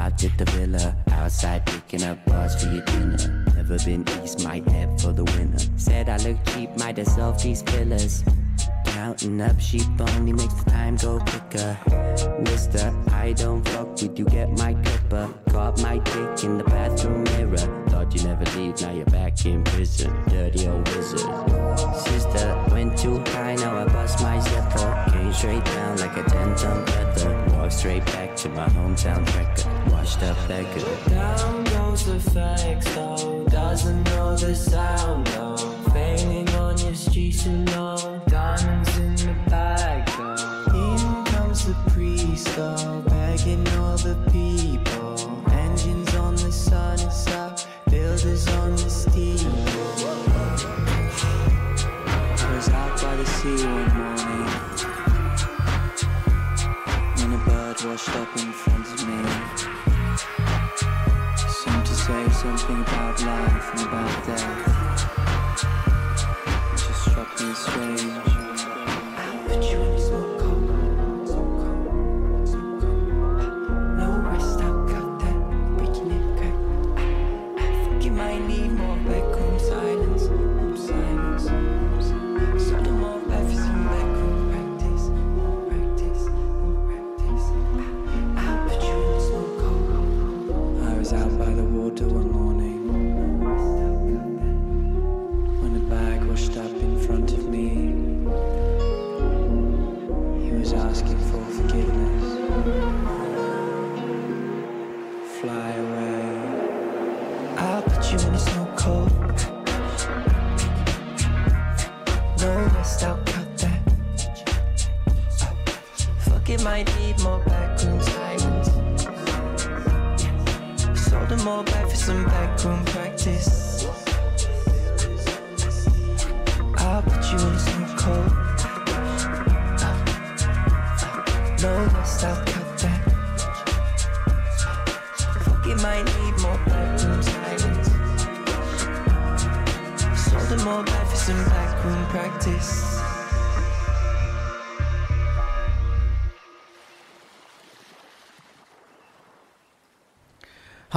dropped at the villa. Outside picking up bars for your dinner. Never been east, might head for the winter. Said I look cheap, might as well these pillars. Counting up sheep only makes the time go quicker. Mister, I don't fuck with you, get my cuppa. Caught my dick in the say something about life and about death. It just struck me strange.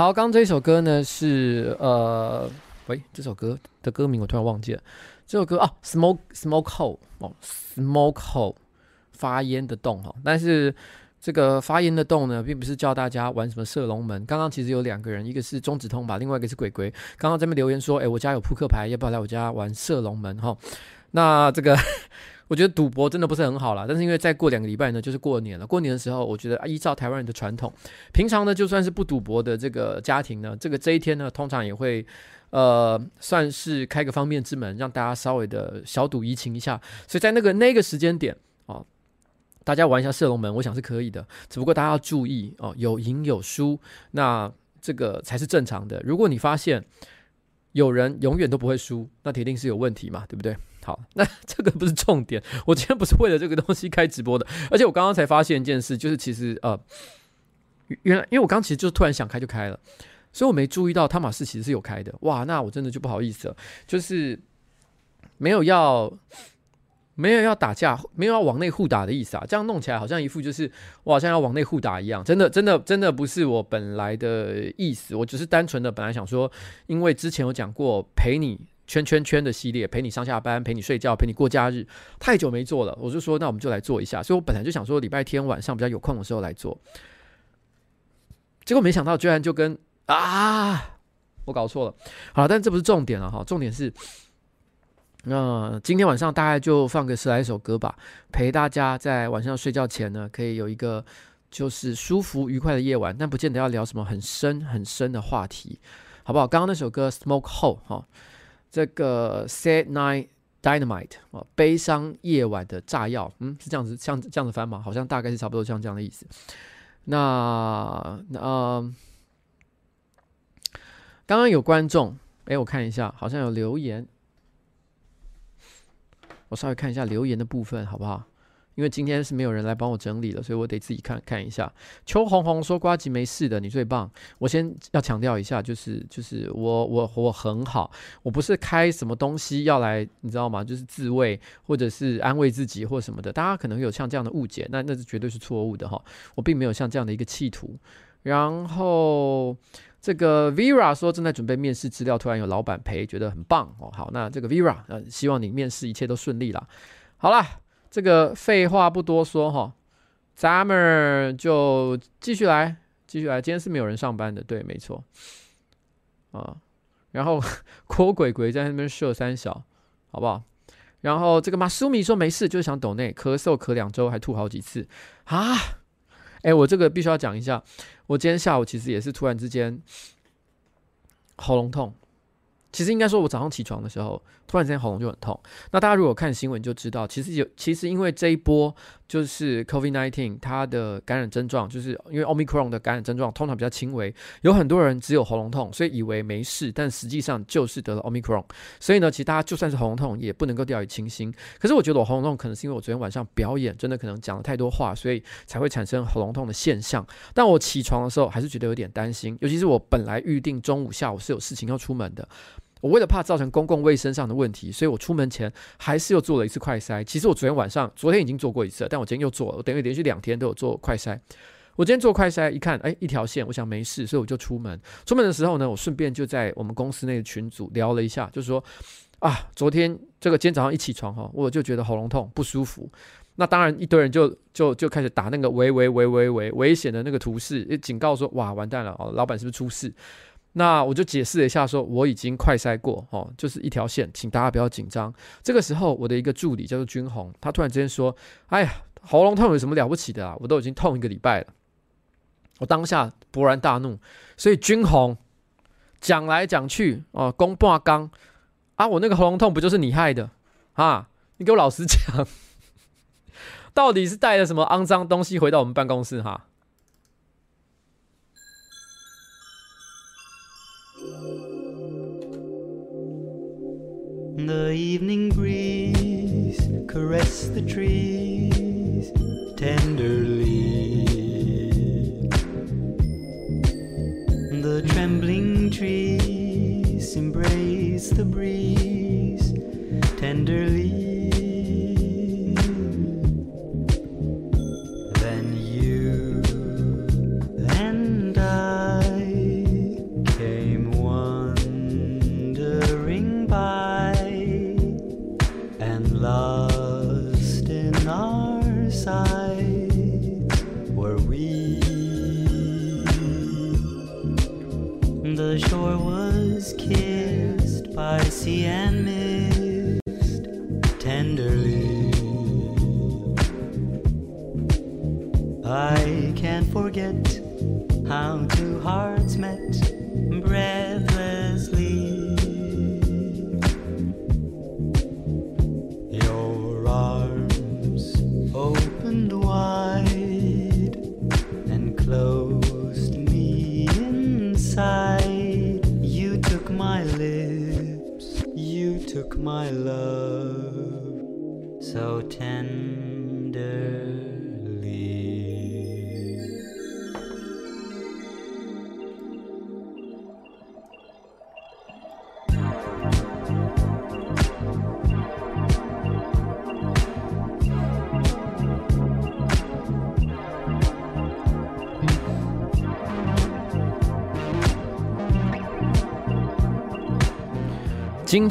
好，刚刚这首歌呢是呃，喂，这首歌的歌名我突然忘记了。这首歌啊，Smoke Smoke Hole 哦，Smoke Hole 发烟的洞哈。但是这个发烟的洞呢，并不是教大家玩什么射龙门。刚刚其实有两个人，一个是中指通吧，另外一个是鬼鬼。刚刚这边留言说，哎，我家有扑克牌，要不要来我家玩射龙门哈？那这个。我觉得赌博真的不是很好啦，但是因为再过两个礼拜呢，就是过年了。过年的时候，我觉得依照台湾人的传统，平常呢就算是不赌博的这个家庭呢，这个这一天呢，通常也会呃算是开个方便之门，让大家稍微的小赌怡情一下。所以在那个那个时间点啊，大家玩一下射龙门，我想是可以的。只不过大家要注意哦，有赢有输，那这个才是正常的。如果你发现有人永远都不会输，那铁定是有问题嘛，对不对？好，那这个不是重点。我今天不是为了这个东西开直播的，而且我刚刚才发现一件事，就是其实呃，原来因为我刚其实就突然想开就开了，所以我没注意到汤马士其实是有开的。哇，那我真的就不好意思了，就是没有要。没有要打架，没有要往内互打的意思啊！这样弄起来好像一副就是我好像要往内互打一样，真的，真的，真的不是我本来的意思。我只是单纯的本来想说，因为之前有讲过陪你圈圈圈的系列，陪你上下班，陪你睡觉，陪你过假日，太久没做了，我就说那我们就来做一下。所以我本来就想说礼拜天晚上比较有空的时候来做，结果没想到居然就跟啊，我搞错了。好了，但这不是重点了哈，重点是。那今天晚上大概就放个十来首歌吧，陪大家在晚上睡觉前呢，可以有一个就是舒服愉快的夜晚，但不见得要聊什么很深很深的话题，好不好？刚刚那首歌《Smoke Hole》哈，这个《Sad Night Dynamite》啊，悲伤夜晚的炸药，嗯，是这样子，像这样子翻吗？好像大概是差不多像这样的意思。那那、呃、刚刚有观众，哎，我看一下，好像有留言。我稍微看一下留言的部分，好不好？因为今天是没有人来帮我整理了，所以我得自己看看一下。邱红红说：“瓜吉没事的，你最棒。”我先要强调一下，就是就是我我我很好，我不是开什么东西要来，你知道吗？就是自慰或者是安慰自己或什么的，大家可能有像这样的误解，那那是绝对是错误的哈。我并没有像这样的一个企图。然后。这个 Vera 说正在准备面试资料，突然有老板陪，觉得很棒哦。好，那这个 Vera，呃，希望你面试一切都顺利啦。好啦，这个废话不多说哈，咱们就继续来，继续来。今天是没有人上班的，对，没错。啊，然后 郭鬼鬼在那边射三小，好不好？然后这个马苏米说没事，就是想抖内咳嗽咳两周，还吐好几次啊。哎，我这个必须要讲一下。我今天下午其实也是突然之间喉咙痛。其实应该说，我早上起床的时候，突然之间喉咙就很痛。那大家如果看新闻就知道，其实有，其实因为这一波就是 COVID-19 它的感染症状，就是因为 Omicron 的感染症状通常比较轻微，有很多人只有喉咙痛，所以以为没事，但实际上就是得了 Omicron。所以呢，其实大家就算是喉咙痛，也不能够掉以轻心。可是我觉得我喉咙痛可能是因为我昨天晚上表演，真的可能讲了太多话，所以才会产生喉咙痛的现象。但我起床的时候还是觉得有点担心，尤其是我本来预定中午、下午是有事情要出门的。我为了怕造成公共卫生上的问题，所以我出门前还是又做了一次快筛。其实我昨天晚上、昨天已经做过一次了，但我今天又做了。我等于连续两天都有做快筛。我今天做快筛，一看，哎，一条线，我想没事，所以我就出门。出门的时候呢，我顺便就在我们公司那个群组聊了一下，就是说，啊，昨天这个今天早上一起床哈，我就觉得喉咙痛不舒服。那当然，一堆人就就就开始打那个危危危危危危险的那个图示，警告说，哇，完蛋了哦，老板是不是出事？那我就解释了一下，说我已经快筛过，哦，就是一条线，请大家不要紧张。这个时候，我的一个助理叫做君红，他突然之间说：“哎呀，喉咙痛有什么了不起的啊？我都已经痛一个礼拜了。”我当下勃然大怒，所以君红讲来讲去，哦，公半刚啊，我那个喉咙痛不就是你害的啊？你给我老实讲，到底是带了什么肮脏东西回到我们办公室哈？The evening breeze caress the trees tenderly. The trembling trees embrace the breeze tenderly.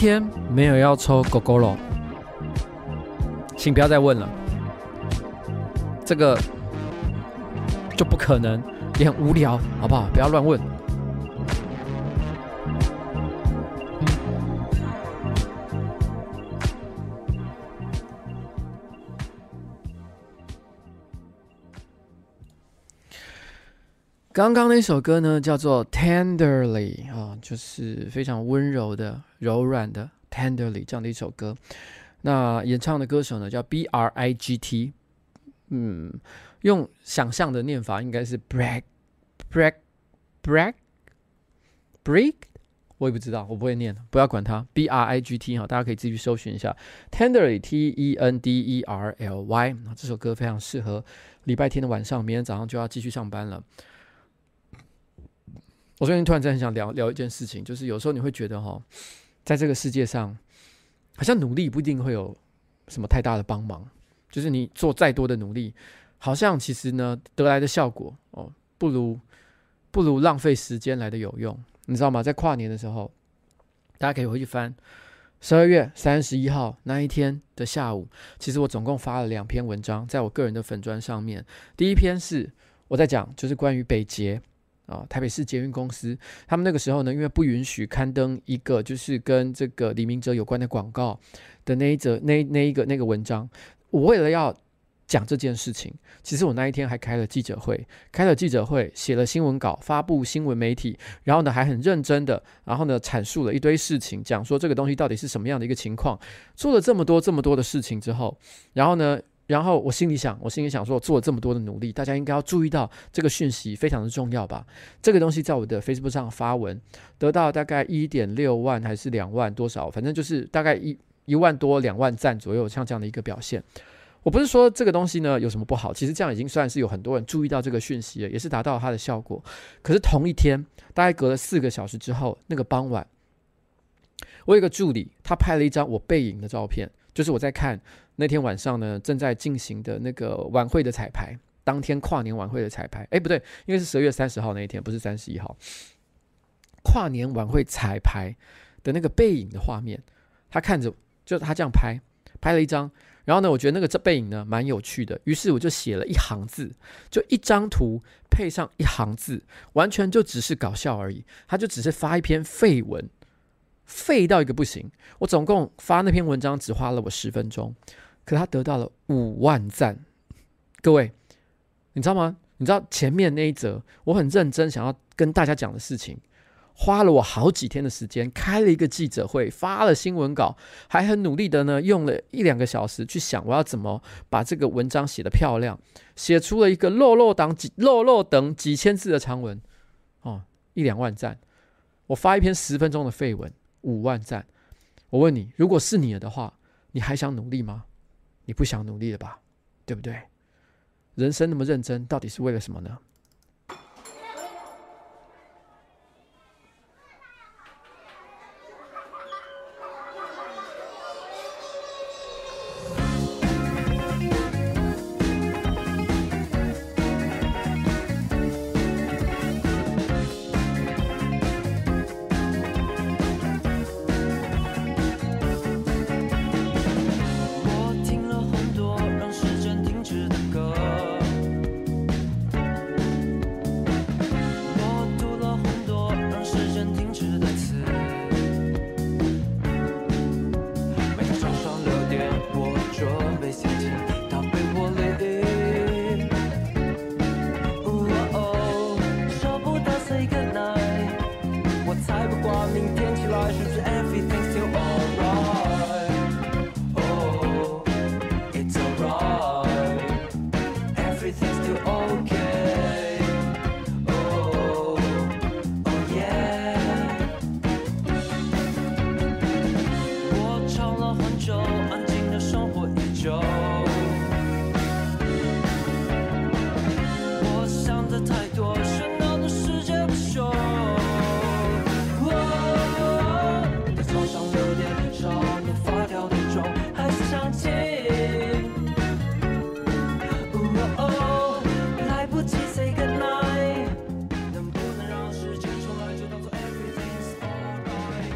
天没有要抽狗狗肉，请不要再问了。这个就不可能，也很无聊，好不好？不要乱问。刚刚那首歌呢，叫做《Tenderly》啊，就是非常温柔的、柔软的《Tenderly》这样的一首歌。那演唱的歌手呢，叫 B R I G T，嗯，用想象的念法应该是 Brag Brag Brag Break，我也不知道，我不会念，不要管它。B R I G T 哈，大家可以自己去搜寻一下《Tenderly》T E N D E R L Y。这首歌非常适合礼拜天的晚上，明天早上就要继续上班了。我最近突然间很想聊聊一件事情，就是有时候你会觉得哈，在这个世界上，好像努力不一定会有什么太大的帮忙，就是你做再多的努力，好像其实呢得来的效果哦，不如不如浪费时间来的有用，你知道吗？在跨年的时候，大家可以回去翻十二月三十一号那一天的下午，其实我总共发了两篇文章，在我个人的粉砖上面，第一篇是我在讲，就是关于北捷。啊，台北市捷运公司，他们那个时候呢，因为不允许刊登一个就是跟这个李明哲有关的广告的那一则、那那一个那个文章，我为了要讲这件事情，其实我那一天还开了记者会，开了记者会，写了新闻稿，发布新闻媒体，然后呢还很认真的，然后呢阐述了一堆事情，讲说这个东西到底是什么样的一个情况，做了这么多这么多的事情之后，然后呢。然后我心里想，我心里想说，我做了这么多的努力，大家应该要注意到这个讯息非常的重要吧？这个东西在我的 Facebook 上发文，得到大概一点六万还是两万多少，反正就是大概一一万多两万赞左右，像这样的一个表现。我不是说这个东西呢有什么不好，其实这样已经算是有很多人注意到这个讯息了，也是达到它的效果。可是同一天，大概隔了四个小时之后，那个傍晚，我有个助理，他拍了一张我背影的照片，就是我在看。那天晚上呢，正在进行的那个晚会的彩排，当天跨年晚会的彩排，哎，不对，因为是十月三十号那一天，不是三十一号。跨年晚会彩排的那个背影的画面，他看着，就他这样拍，拍了一张，然后呢，我觉得那个这背影呢蛮有趣的，于是我就写了一行字，就一张图配上一行字，完全就只是搞笑而已，他就只是发一篇废文。废到一个不行，我总共发那篇文章只花了我十分钟，可他得到了五万赞。各位，你知道吗？你知道前面那一则我很认真想要跟大家讲的事情，花了我好几天的时间，开了一个记者会，发了新闻稿，还很努力的呢，用了一两个小时去想我要怎么把这个文章写得漂亮，写出了一个落落档几漏漏等几千字的长文，哦，一两万赞。我发一篇十分钟的废文。五万赞，我问你，如果是你的话，你还想努力吗？你不想努力了吧？对不对？人生那么认真，到底是为了什么呢？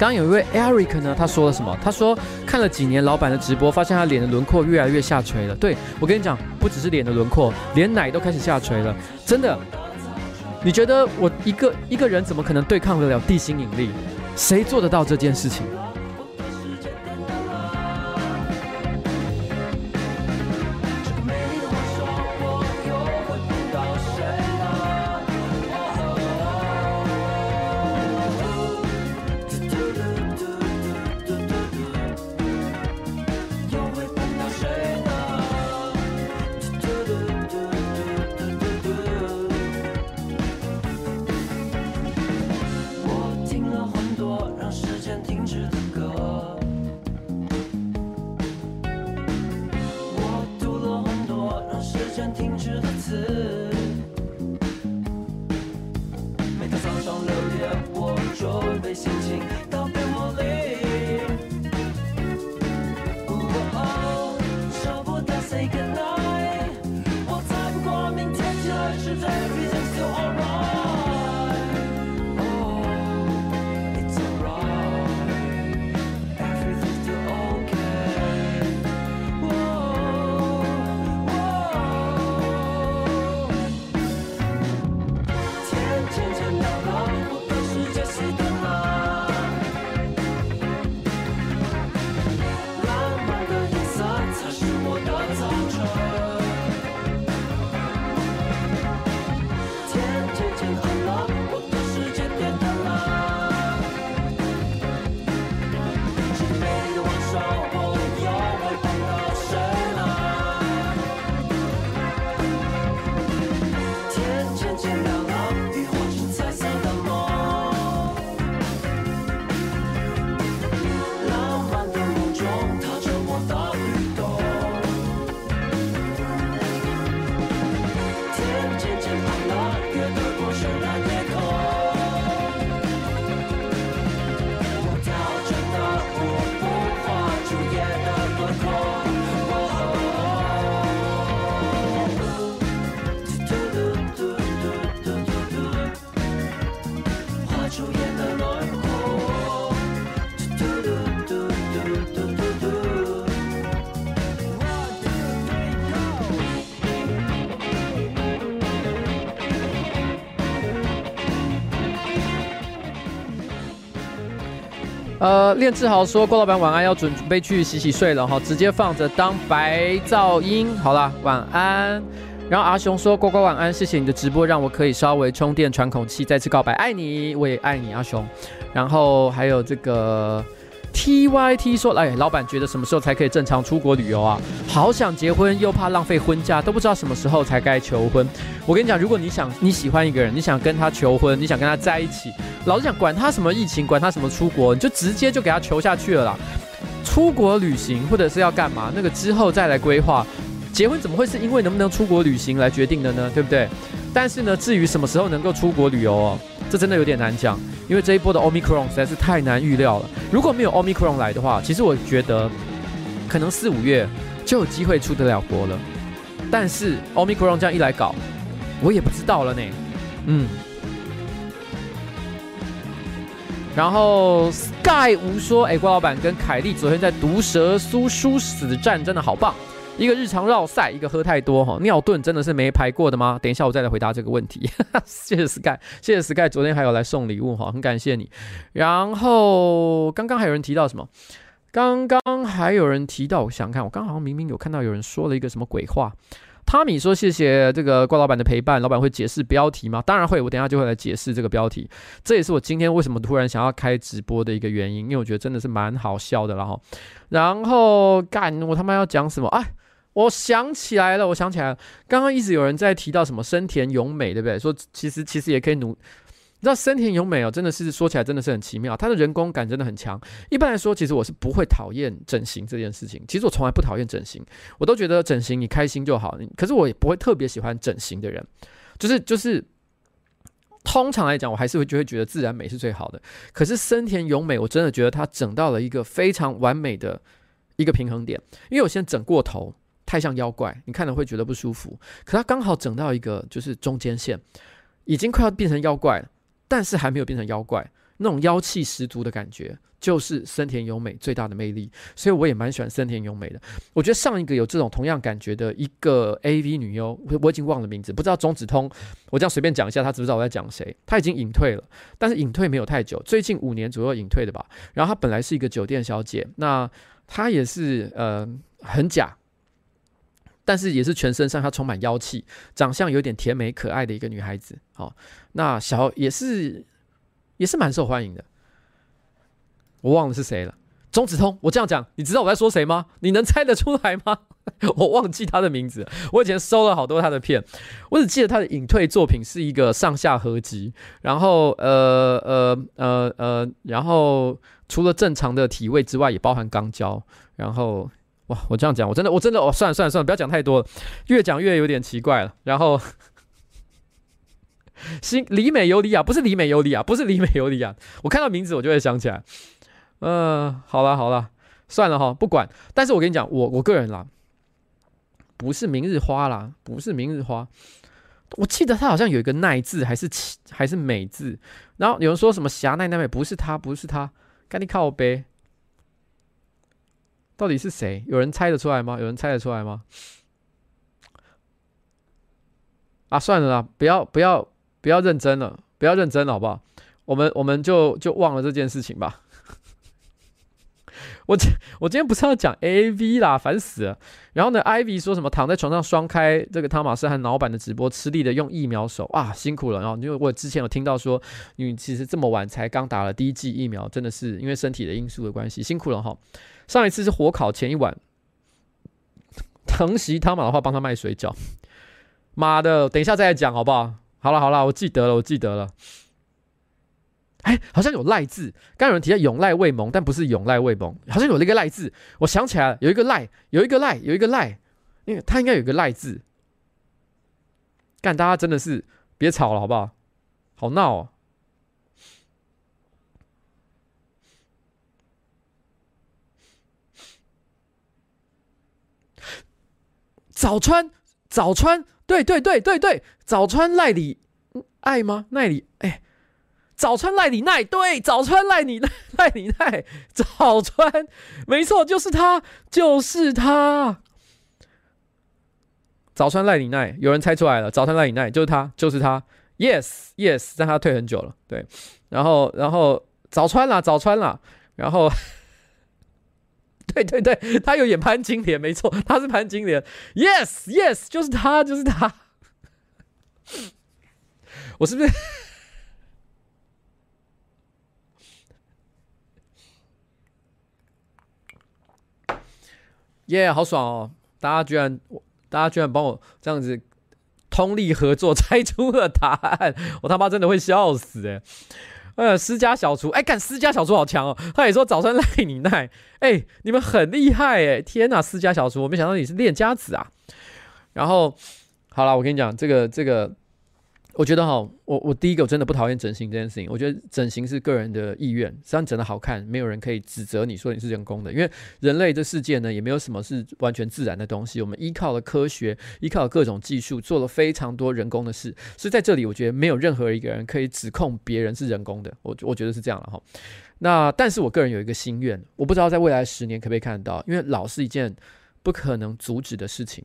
刚有一位 Eric 呢，他说了什么？他说看了几年老板的直播，发现他脸的轮廓越来越下垂了。对，我跟你讲，不只是脸的轮廓，连奶都开始下垂了。真的，你觉得我一个一个人怎么可能对抗得了地心引力？谁做得到这件事情？呃，练志豪说郭老板晚安，要准备去洗洗睡了哈，直接放着当白噪音。好啦，晚安。然后阿雄说乖乖晚安，谢谢你的直播，让我可以稍微充电喘口气，再次告白，爱你，我也爱你，阿雄。然后还有这个。T Y T 说：“哎，老板觉得什么时候才可以正常出国旅游啊？好想结婚，又怕浪费婚假，都不知道什么时候才该求婚。我跟你讲，如果你想你喜欢一个人，你想跟他求婚，你想跟他在一起，老实讲，管他什么疫情，管他什么出国，你就直接就给他求下去了啦。出国旅行或者是要干嘛，那个之后再来规划。结婚怎么会是因为能不能出国旅行来决定的呢？对不对？但是呢，至于什么时候能够出国旅游哦，这真的有点难讲。”因为这一波的 Omicron 实在是太难预料了。如果没有 Omicron 来的话，其实我觉得可能四五月就有机会出得了国了。但是 Omicron 这样一来搞，我也不知道了呢。嗯。然后 Sky 无说：“哎，郭老板跟凯莉昨天在毒蛇苏殊死战，真的好棒。”一个日常绕赛，一个喝太多哈，尿遁真的是没排过的吗？等一下我再来回答这个问题。谢谢 Sky，谢谢 Sky，昨天还有来送礼物哈，很感谢你。然后刚刚还有人提到什么？刚刚还有人提到，我想看，我刚好像明明有看到有人说了一个什么鬼话。汤米说：“谢谢这个郭老板的陪伴，老板会解释标题吗？当然会，我等一下就会来解释这个标题。这也是我今天为什么突然想要开直播的一个原因，因为我觉得真的是蛮好笑的了哈。然后干，我他妈要讲什么？哎。”我想起来了，我想起来了，刚刚一直有人在提到什么深田勇美，对不对？说其实其实也可以努，你知道深田勇美哦，真的是说起来真的是很奇妙，她的人工感真的很强。一般来说，其实我是不会讨厌整形这件事情，其实我从来不讨厌整形，我都觉得整形你开心就好。可是我也不会特别喜欢整形的人，就是就是，通常来讲，我还是会就会觉得自然美是最好的。可是深田勇美，我真的觉得她整到了一个非常完美的一个平衡点，因为我先整过头。太像妖怪，你看了会觉得不舒服。可他刚好整到一个就是中间线，已经快要变成妖怪了，但是还没有变成妖怪，那种妖气十足的感觉，就是森田优美最大的魅力。所以我也蛮喜欢森田优美的。我觉得上一个有这种同样感觉的一个 AV 女优，我我已经忘了名字，不知道中子通。我这样随便讲一下，他知不知道我在讲谁？他已经隐退了，但是隐退没有太久，最近五年左右隐退的吧。然后她本来是一个酒店小姐，那她也是呃很假。但是也是全身上下充满妖气，长相有点甜美可爱的一个女孩子。好，那小也是也是蛮受欢迎的。我忘了是谁了，中子通。我这样讲，你知道我在说谁吗？你能猜得出来吗？我忘记他的名字。我以前收了好多他的片，我只记得他的隐退作品是一个上下合集。然后呃呃呃呃，然后除了正常的体位之外，也包含肛交。然后。哇，我这样讲，我真的，我真的，哦，算了算了算了，不要讲太多了，越讲越有点奇怪了。然后，新里美尤里亚不是里美尤里亚，不是里美尤里亚，我看到名字我就会想起来。嗯、好了好了，算了哈，不管。但是我跟你讲，我我个人啦，不是明日花啦，不是明日花。我记得他好像有一个奈字，还是还是美字。然后有人说什么霞奈奈美，不是他，不是他，赶紧靠呗。到底是谁？有人猜得出来吗？有人猜得出来吗？啊，算了啦，不要不要不要认真了，不要认真了，好不好？我们我们就就忘了这件事情吧。我我今天不是要讲 AV 啦，烦死了。然后呢，Ivy 说什么躺在床上双开这个汤玛斯和老板的直播，吃力的用疫苗手啊，辛苦了。然后因为我之前有听到说，你其实这么晚才刚打了第一剂疫苗，真的是因为身体的因素的关系，辛苦了哈。上一次是火烤前一晚，疼惜汤玛的话帮他卖水饺。妈的，等一下再来讲好不好？好了好了，我记得了，我记得了。哎，好像有赖字，刚有人提到永赖未萌，但不是永赖未萌，好像有那个赖字。我想起来了，有一个赖，有一个赖，有一个赖，因为他应该有一个赖字。干，大家真的是别吵了好不好？好闹哦。早川，早川，对对对对对，早川赖里爱吗？赖里，哎，早川赖里奈，对，早川赖里奈赖里奈，早川，没错，就是他，就是他。早川赖里奈，有人猜出来了，早川赖里奈就是他，就是他，yes yes，但他退很久了，对，然后然后早川啦，早川啦，然后。对对对，他有演潘金莲，没错，他是潘金莲。Yes Yes，就是他，就是他。我是不是？耶好爽哦！大家居然，大家居然帮我这样子通力合作 猜出了答案，我他妈真的会笑死哎！呃，私家小厨，哎，看私家小厨好强哦！他也说早餐赖你赖，哎，你们很厉害哎！天呐，私家小厨，我没想到你是练家子啊！然后，好了，我跟你讲，这个这个。我觉得哈，我我第一个我真的不讨厌整形这件事情。我觉得整形是个人的意愿，只要你整得好看，没有人可以指责你说你是人工的。因为人类这世界呢，也没有什么是完全自然的东西。我们依靠了科学，依靠了各种技术，做了非常多人工的事。所以在这里，我觉得没有任何一个人可以指控别人是人工的。我我觉得是这样了哈。那但是我个人有一个心愿，我不知道在未来十年可不可以看得到，因为老是一件不可能阻止的事情。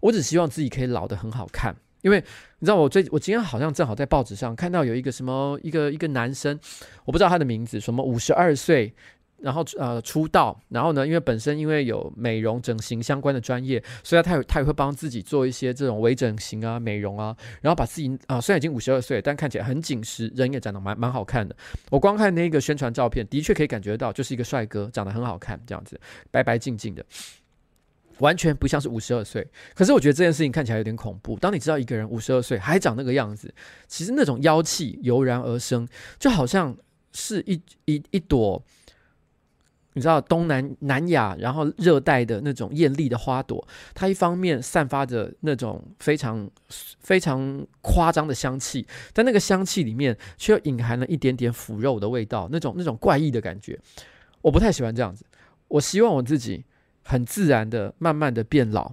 我只希望自己可以老得很好看。因为你知道，我最我今天好像正好在报纸上看到有一个什么一个一个男生，我不知道他的名字，什么五十二岁，然后呃出道，然后呢，因为本身因为有美容整形相关的专业，所以他他也会帮自己做一些这种微整形啊、美容啊，然后把自己啊、虽然已经五十二岁，但看起来很紧实，人也长得蛮蛮好看的。我光看那个宣传照片，的确可以感觉到就是一个帅哥，长得很好看，这样子白白净净的。完全不像是五十二岁，可是我觉得这件事情看起来有点恐怖。当你知道一个人五十二岁还长那个样子，其实那种妖气油然而生，就好像是一一一朵，你知道东南南亚然后热带的那种艳丽的花朵，它一方面散发着那种非常非常夸张的香气，但那个香气里面却又隐含了一点点腐肉的味道，那种那种怪异的感觉，我不太喜欢这样子。我希望我自己。很自然的，慢慢的变老，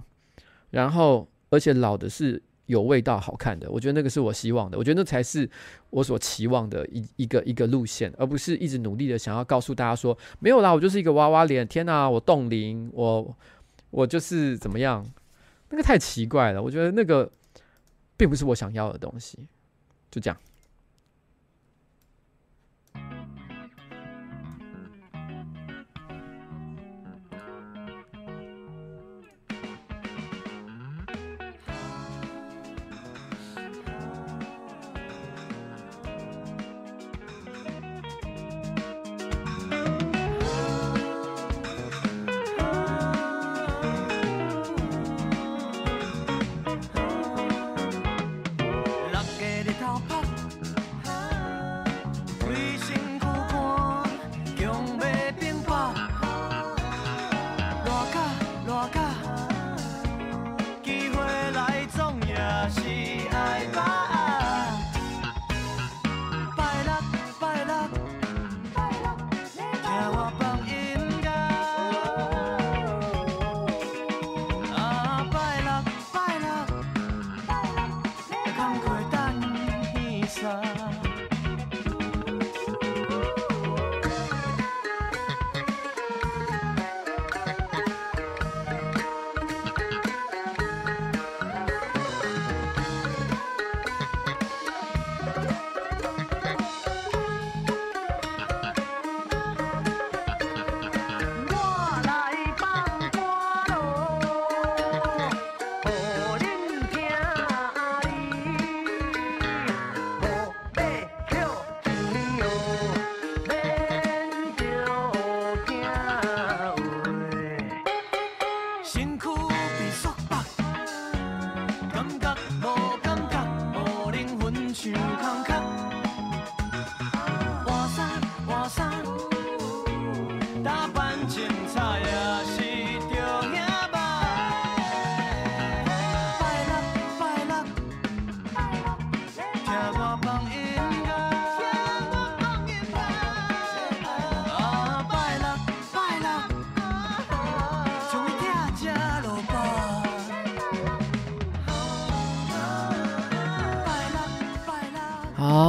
然后而且老的是有味道、好看的。我觉得那个是我希望的，我觉得那才是我所期望的一一个一个路线，而不是一直努力的想要告诉大家说没有啦，我就是一个娃娃脸。天哪，我冻龄，我我就是怎么样？那个太奇怪了，我觉得那个并不是我想要的东西。就这样。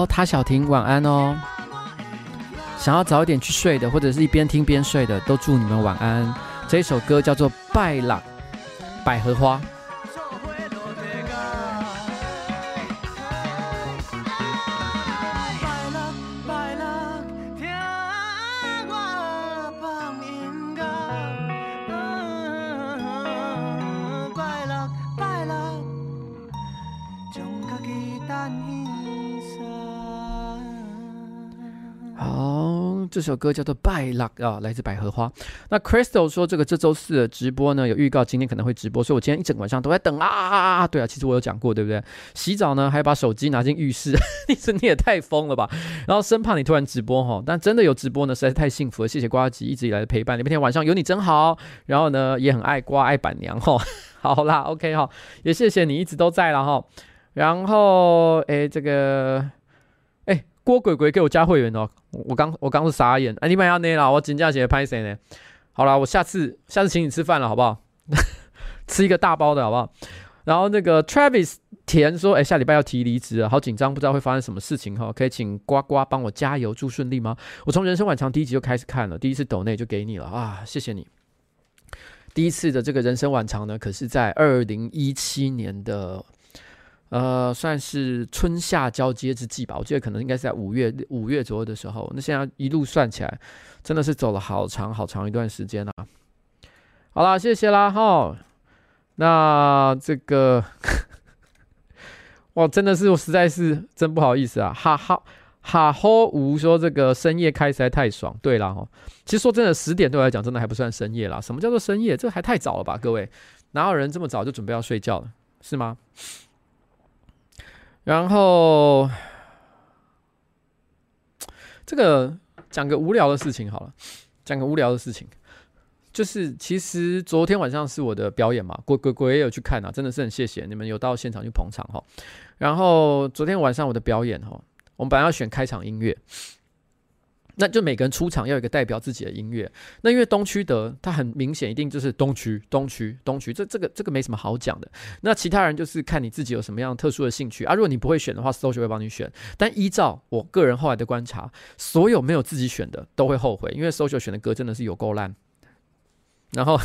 他小婷晚安哦，想要早一点去睡的，或者是一边听边睡的，都祝你们晚安。这一首歌叫做《拜朗百合花》。这首歌叫做《拜乐》啊，来自百合花。那 Crystal 说，这个这周四的直播呢，有预告今天可能会直播，所以我今天一整晚上都在等啊。对啊，其实我有讲过，对不对？洗澡呢，还把手机拿进浴室，你说你也太疯了吧？然后生怕你突然直播哈，但真的有直播呢，实在是太幸福了。谢谢瓜吉一直以来的陪伴，礼拜天晚上有你真好。然后呢，也很爱瓜爱板娘哈。好啦，OK 哈，也谢谢你一直都在了哈。然后哎，这个。郭鬼鬼给我加会员哦，我刚我刚是傻眼，哎，你们要那啦，我真正是拍谁呢？好啦，我下次下次请你吃饭了，好不好？吃一个大包的好不好？然后那个 Travis 田说，哎，下礼拜要提离职啊，好紧张，不知道会发生什么事情哈，可以请呱呱帮我加油，祝顺利吗？我从人生晚长第一集就开始看了，第一次抖内就给你了啊，谢谢你。第一次的这个人生晚长呢，可是在二零一七年的。呃，算是春夏交接之际吧，我记得可能应该是在五月五月左右的时候。那现在一路算起来，真的是走了好长好长一段时间啊。好啦，谢谢啦哈。那这个，哇，真的是我实在是真不好意思啊。哈哈哈吼吴说这个深夜开实在太爽。对啦哈，其实说真的，十点对我来讲真的还不算深夜啦。什么叫做深夜？这还太早了吧，各位？哪有人这么早就准备要睡觉了？是吗？然后，这个讲个无聊的事情好了，讲个无聊的事情，就是其实昨天晚上是我的表演嘛，鬼鬼鬼也有去看啊，真的是很谢谢你们有到现场去捧场哈。然后昨天晚上我的表演哈，我们本来要选开场音乐，那就每个人出场要有一个代表自己的音乐。那因为东区德他很明显一定就是东区东区东区，这这个这个没什么好讲的。那其他人就是看你自己有什么样特殊的兴趣啊。如果你不会选的话，Social 会帮你选。但依照我个人后来的观察，所有没有自己选的都会后悔，因为 Social 选的歌真的是有够烂。然后。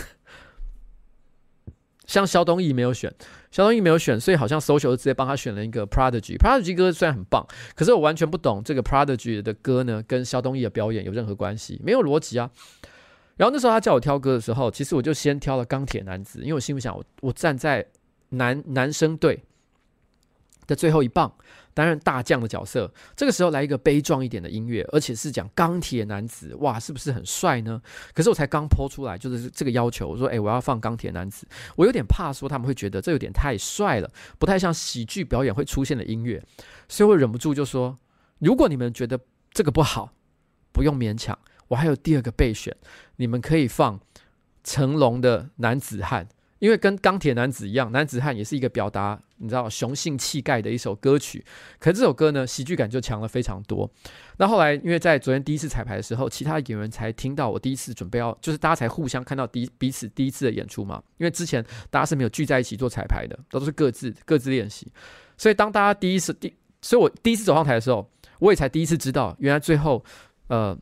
像肖东义没有选，肖东义没有选，所以好像 social 就直接帮他选了一个 Prodigy。Prodigy 歌虽然很棒，可是我完全不懂这个 Prodigy 的歌呢，跟肖东义的表演有任何关系，没有逻辑啊。然后那时候他叫我挑歌的时候，其实我就先挑了钢铁男子，因为我心里想我，我我站在男男生队的最后一棒。担任大将的角色，这个时候来一个悲壮一点的音乐，而且是讲钢铁男子，哇，是不是很帅呢？可是我才刚抛出来，就是这个要求，我说，诶，我要放钢铁男子，我有点怕说他们会觉得这有点太帅了，不太像喜剧表演会出现的音乐，所以我忍不住就说，如果你们觉得这个不好，不用勉强，我还有第二个备选，你们可以放成龙的男子汉。因为跟钢铁男子一样，男子汉也是一个表达你知道雄性气概的一首歌曲。可是这首歌呢，喜剧感就强了非常多。那后来，因为在昨天第一次彩排的时候，其他演员才听到我第一次准备要，就是大家才互相看到第彼此第一次的演出嘛。因为之前大家是没有聚在一起做彩排的，都是各自各自练习。所以当大家第一次第，所以我第一次走上台的时候，我也才第一次知道，原来最后呃。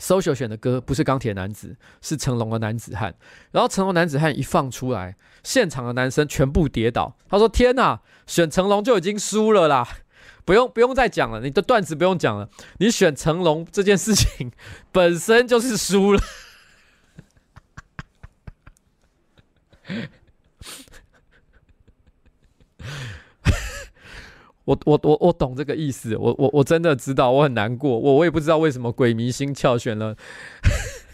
Social 选的歌不是钢铁男子，是成龙的男子汉。然后成龙男子汉一放出来，现场的男生全部跌倒。他说：“天哪，选成龙就已经输了啦，不用不用再讲了，你的段子不用讲了，你选成龙这件事情本身就是输了。”我我我我懂这个意思，我我我真的知道，我很难过，我我也不知道为什么鬼迷心窍选了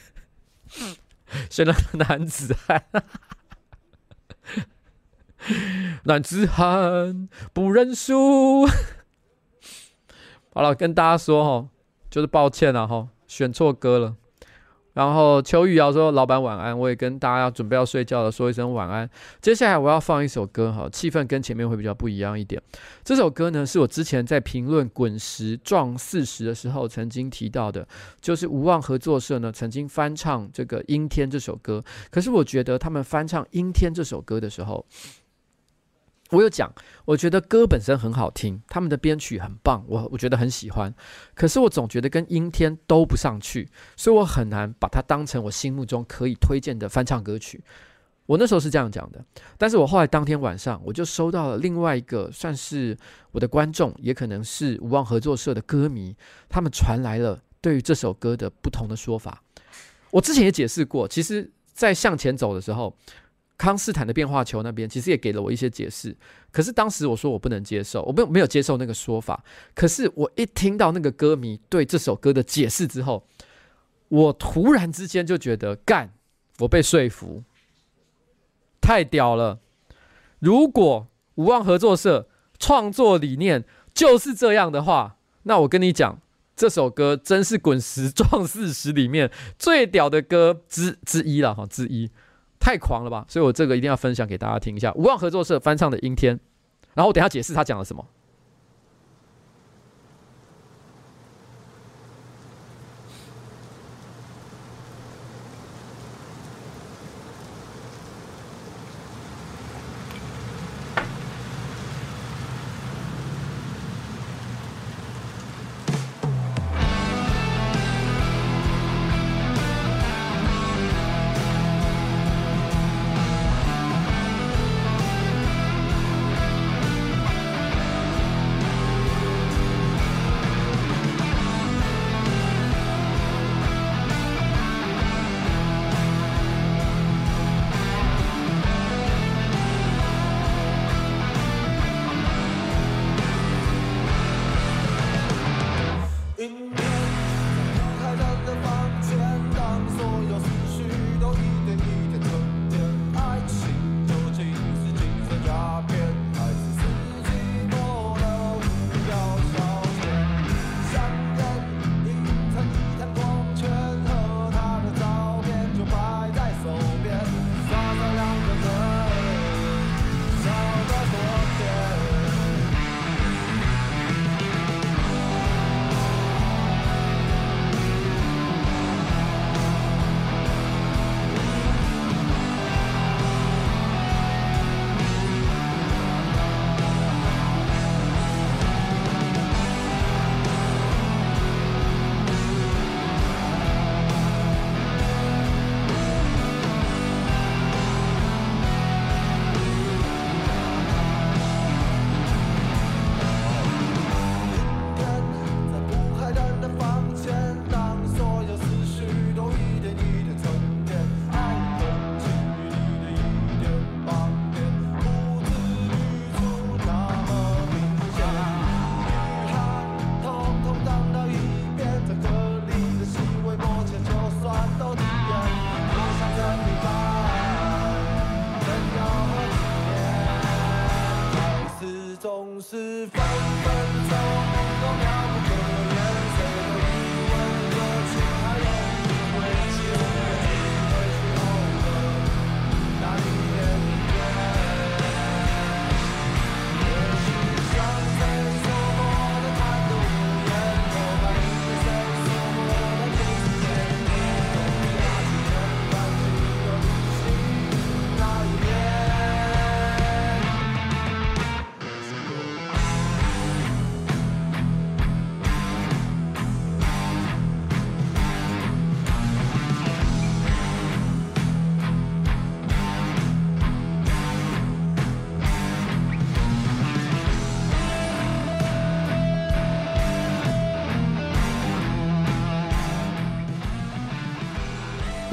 选了男子汉，男子汉不认输。好了，跟大家说哈，就是抱歉了哈，选错歌了。然后邱玉瑶说：“老板晚安。”我也跟大家要准备要睡觉了，说一声晚安。接下来我要放一首歌，哈，气氛跟前面会比较不一样一点。这首歌呢，是我之前在评论《滚石撞四十》的时候曾经提到的，就是无望合作社呢曾经翻唱这个《阴天》这首歌。可是我觉得他们翻唱《阴天》这首歌的时候，我有讲，我觉得歌本身很好听，他们的编曲很棒，我我觉得很喜欢。可是我总觉得跟阴天都不上去，所以我很难把它当成我心目中可以推荐的翻唱歌曲。我那时候是这样讲的，但是我后来当天晚上我就收到了另外一个算是我的观众，也可能是无望合作社的歌迷，他们传来了对于这首歌的不同的说法。我之前也解释过，其实，在向前走的时候。康斯坦的变化球那边其实也给了我一些解释，可是当时我说我不能接受，我没有没有接受那个说法。可是我一听到那个歌迷对这首歌的解释之后，我突然之间就觉得干，我被说服，太屌了！如果无望合作社创作理念就是这样的话，那我跟你讲，这首歌真是滚石壮四十里面最屌的歌之之一了哈，之一。太狂了吧！所以我这个一定要分享给大家听一下，无望合作社翻唱的《阴天》，然后我等下解释他讲了什么。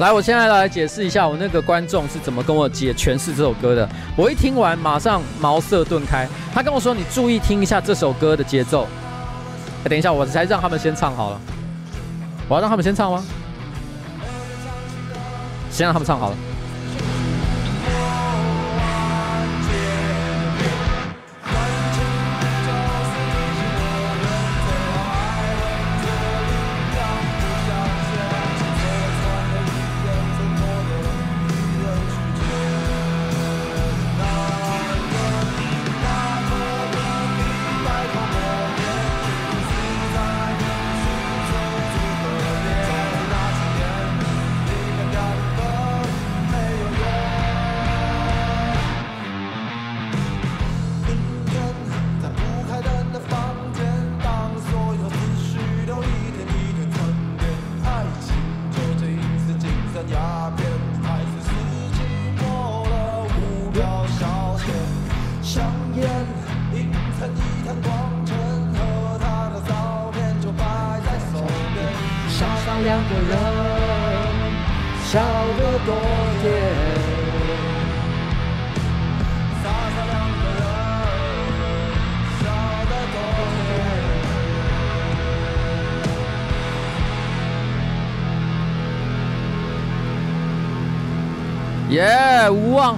来，我现在来解释一下我那个观众是怎么跟我解诠释这首歌的。我一听完，马上茅塞顿开。他跟我说：“你注意听一下这首歌的节奏。”，等一下，我才让他们先唱好了。我要让他们先唱吗？先让他们唱好了。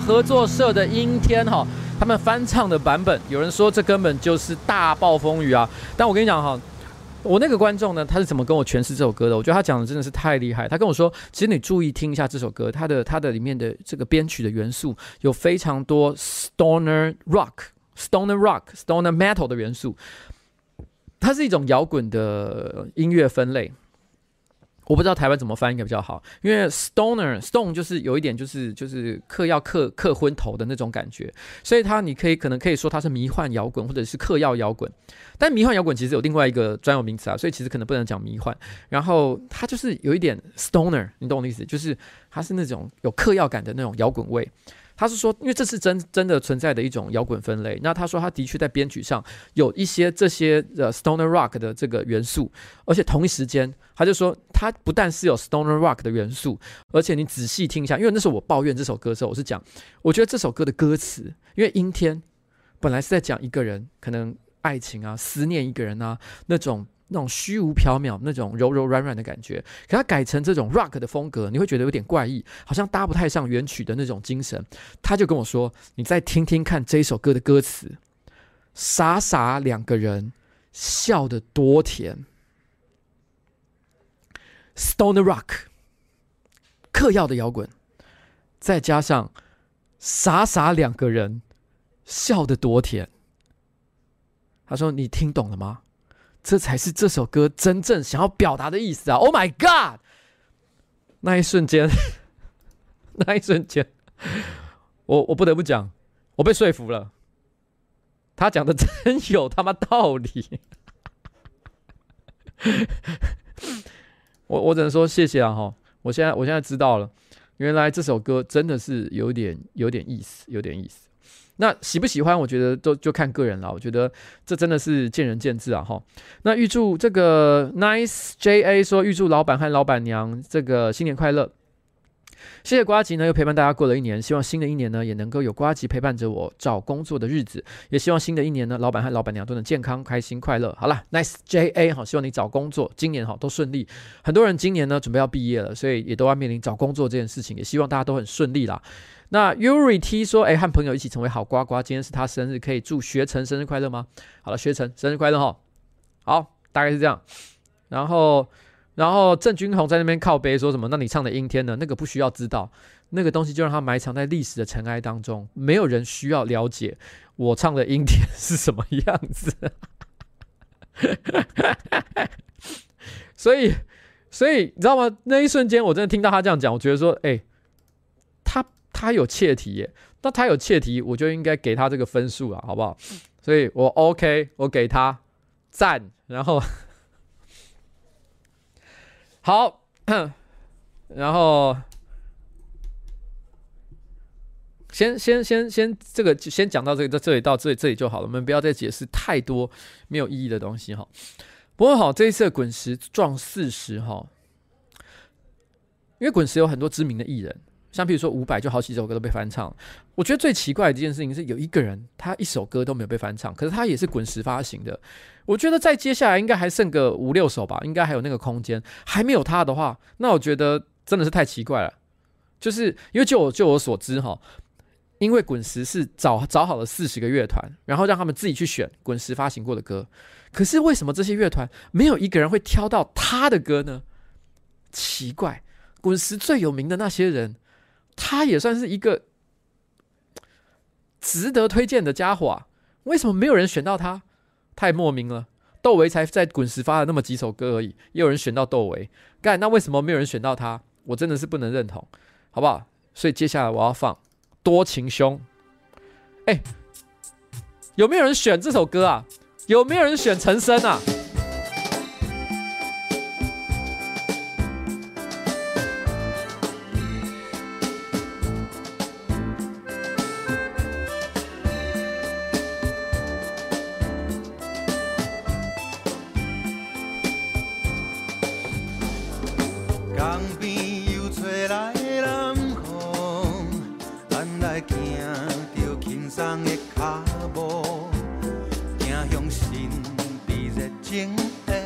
合作社的《阴天》哈，他们翻唱的版本，有人说这根本就是大暴风雨啊！但我跟你讲哈，我那个观众呢，他是怎么跟我诠释这首歌的？我觉得他讲的真的是太厉害。他跟我说，其实你注意听一下这首歌，它的它的里面的这个编曲的元素有非常多 stoner rock、stoner rock、stoner metal 的元素，它是一种摇滚的音乐分类。我不知道台湾怎么翻应该比较好，因为 stoner stone 就是有一点就是就是嗑药嗑嗑昏头的那种感觉，所以它你可以可能可以说它是迷幻摇滚或者是嗑药摇滚，但迷幻摇滚其实有另外一个专有名词啊，所以其实可能不能讲迷幻。然后它就是有一点 stoner，你懂我的意思？就是它是那种有嗑药感的那种摇滚味。他是说，因为这是真真的存在的一种摇滚分类。那他说，他的确在编曲上有一些这些呃 stoner rock 的这个元素，而且同一时间，他就说，他不但是有 stoner rock 的元素，而且你仔细听一下，因为那时候我抱怨这首歌的时候，我是讲，我觉得这首歌的歌词，因为阴天本来是在讲一个人可能爱情啊、思念一个人啊那种。那种虚无缥缈、那种柔柔软软的感觉，可它改成这种 rock 的风格，你会觉得有点怪异，好像搭不太上原曲的那种精神。他就跟我说：“你再听听看这首歌的歌词，傻傻两个人笑得多甜。Stoner rock，嗑药的摇滚，再加上傻傻两个人笑得多甜。”他说：“你听懂了吗？”这才是这首歌真正想要表达的意思啊！Oh my god！那一瞬间，那一瞬间，我我不得不讲，我被说服了。他讲的真有他妈道理。我我只能说谢谢啊！哈，我现在我现在知道了，原来这首歌真的是有点有点意思，有点意思。那喜不喜欢？我觉得都就看个人了。我觉得这真的是见仁见智啊！哈。那预祝这个 Nice J A 说预祝老板和老板娘这个新年快乐。谢谢瓜吉呢，又陪伴大家过了一年。希望新的一年呢，也能够有瓜吉陪伴着我找工作的日子。也希望新的一年呢，老板和老板娘都能健康、开心、快乐。好了，Nice J A 好，希望你找工作今年好都顺利。很多人今年呢准备要毕业了，所以也都要面临找工作这件事情。也希望大家都很顺利啦。那 Yuri T 说：“哎，和朋友一起成为好呱呱，今天是他生日，可以祝学成生日快乐吗？”好了，学成生日快乐哈。好，大概是这样。然后，然后郑君宏在那边靠背说什么？那你唱的阴天呢？那个不需要知道，那个东西就让它埋藏在历史的尘埃当中，没有人需要了解我唱的阴天是什么样子。所以，所以你知道吗？那一瞬间，我真的听到他这样讲，我觉得说，哎。他他有切题耶，那他有切题，我就应该给他这个分数了，好不好？所以我 OK，我给他赞，然后好，然后先先先先这个先讲到这个，这里到这里这里就好了，我们不要再解释太多没有意义的东西哈。不过好，这一次滚石撞四十哈。因为滚石有很多知名的艺人，像比如说伍佰，就好几首歌都被翻唱。我觉得最奇怪的一件事情是，有一个人他一首歌都没有被翻唱，可是他也是滚石发行的。我觉得在接下来应该还剩个五六首吧，应该还有那个空间。还没有他的话，那我觉得真的是太奇怪了。就是因为就我就我所知哈，因为滚石是找找好了四十个乐团，然后让他们自己去选滚石发行过的歌。可是为什么这些乐团没有一个人会挑到他的歌呢？奇怪，滚石最有名的那些人，他也算是一个值得推荐的家伙啊！为什么没有人选到他？太莫名了。窦唯才在滚石发了那么几首歌而已，也有人选到窦唯。干，那为什么没有人选到他？我真的是不能认同，好不好？所以接下来我要放《多情兄》。哎，有没有人选这首歌啊？有没有人选陈升啊？来行着轻松的脚步，走向心的热情的。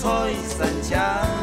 风吹散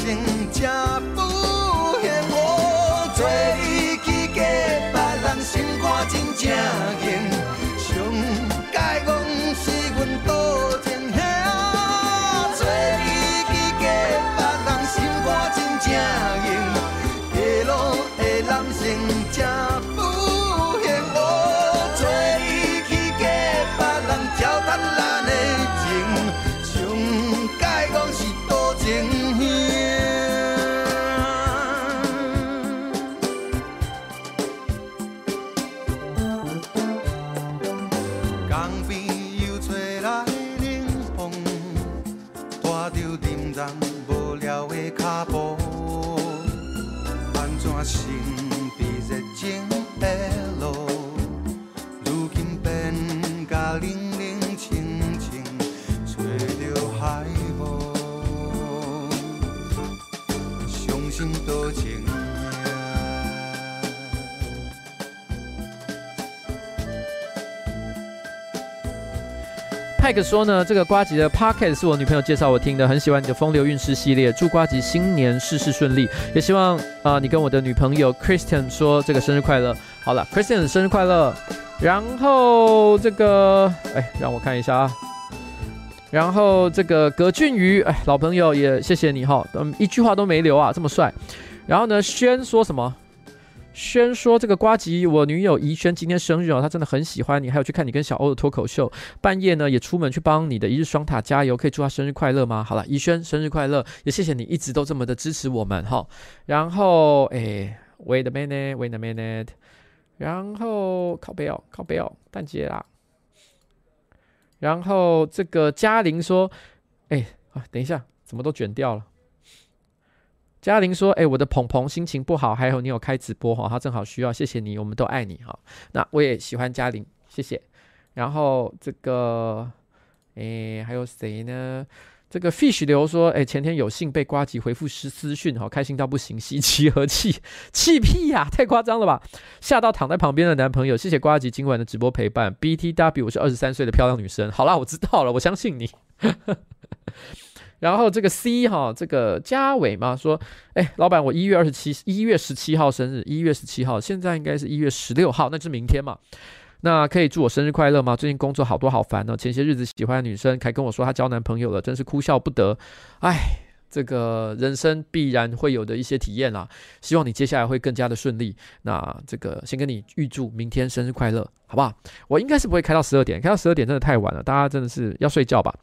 心正不嫌我做你去嫁别人，心肝真正硬。派克说呢，这个瓜吉的 Pocket 是我女朋友介绍我听的，很喜欢你的风流韵事系列，祝瓜吉新年事事顺利，也希望啊、你跟我的女朋友 Christian 说这个生日快乐。好了，Kristen 生日快乐。然后这个，哎，让我看一下啊。然后这个葛俊宇，哎，老朋友也谢谢你哈，嗯，一句话都没留啊，这么帅。然后呢，轩说什么？轩说：“这个瓜吉，我女友怡轩今天生日哦，她真的很喜欢你，还有去看你跟小欧的脱口秀，半夜呢也出门去帮你的一日双塔加油，可以祝她生日快乐吗？好了，怡轩生日快乐，也谢谢你一直都这么的支持我们哈。然后，哎，wait a minute，wait a minute，然后靠背哦，靠背哦，蛋姐啦。然后这个嘉玲说，哎，啊，等一下，怎么都卷掉了？”嘉玲说：“哎、我的鹏鹏心情不好，还有你有开直播哈，他正好需要，谢谢你，我们都爱你哈。那我也喜欢嘉玲，谢谢。然后这个，哎、还有谁呢？这个 fish 流说：哎、前天有幸被瓜吉回复私私讯，好开心到不行，喜极而泣，气屁呀、太夸张了吧？吓到躺在旁边的男朋友。谢谢瓜吉今晚的直播陪伴。BTW，我是二十三岁的漂亮女生。好啦，我知道了，我相信你。”然后这个 C 哈，这个嘉伟嘛说，哎，老板，我一月二十七，一月十七号生日，一月十七号，现在应该是一月十六号，那就是明天嘛。那可以祝我生日快乐吗？最近工作好多好烦哦。前些日子喜欢的女生还跟我说她交男朋友了，真是哭笑不得。哎，这个人生必然会有的一些体验啦。希望你接下来会更加的顺利。那这个先跟你预祝明天生日快乐，好不好？我应该是不会开到十二点，开到十二点真的太晚了，大家真的是要睡觉吧。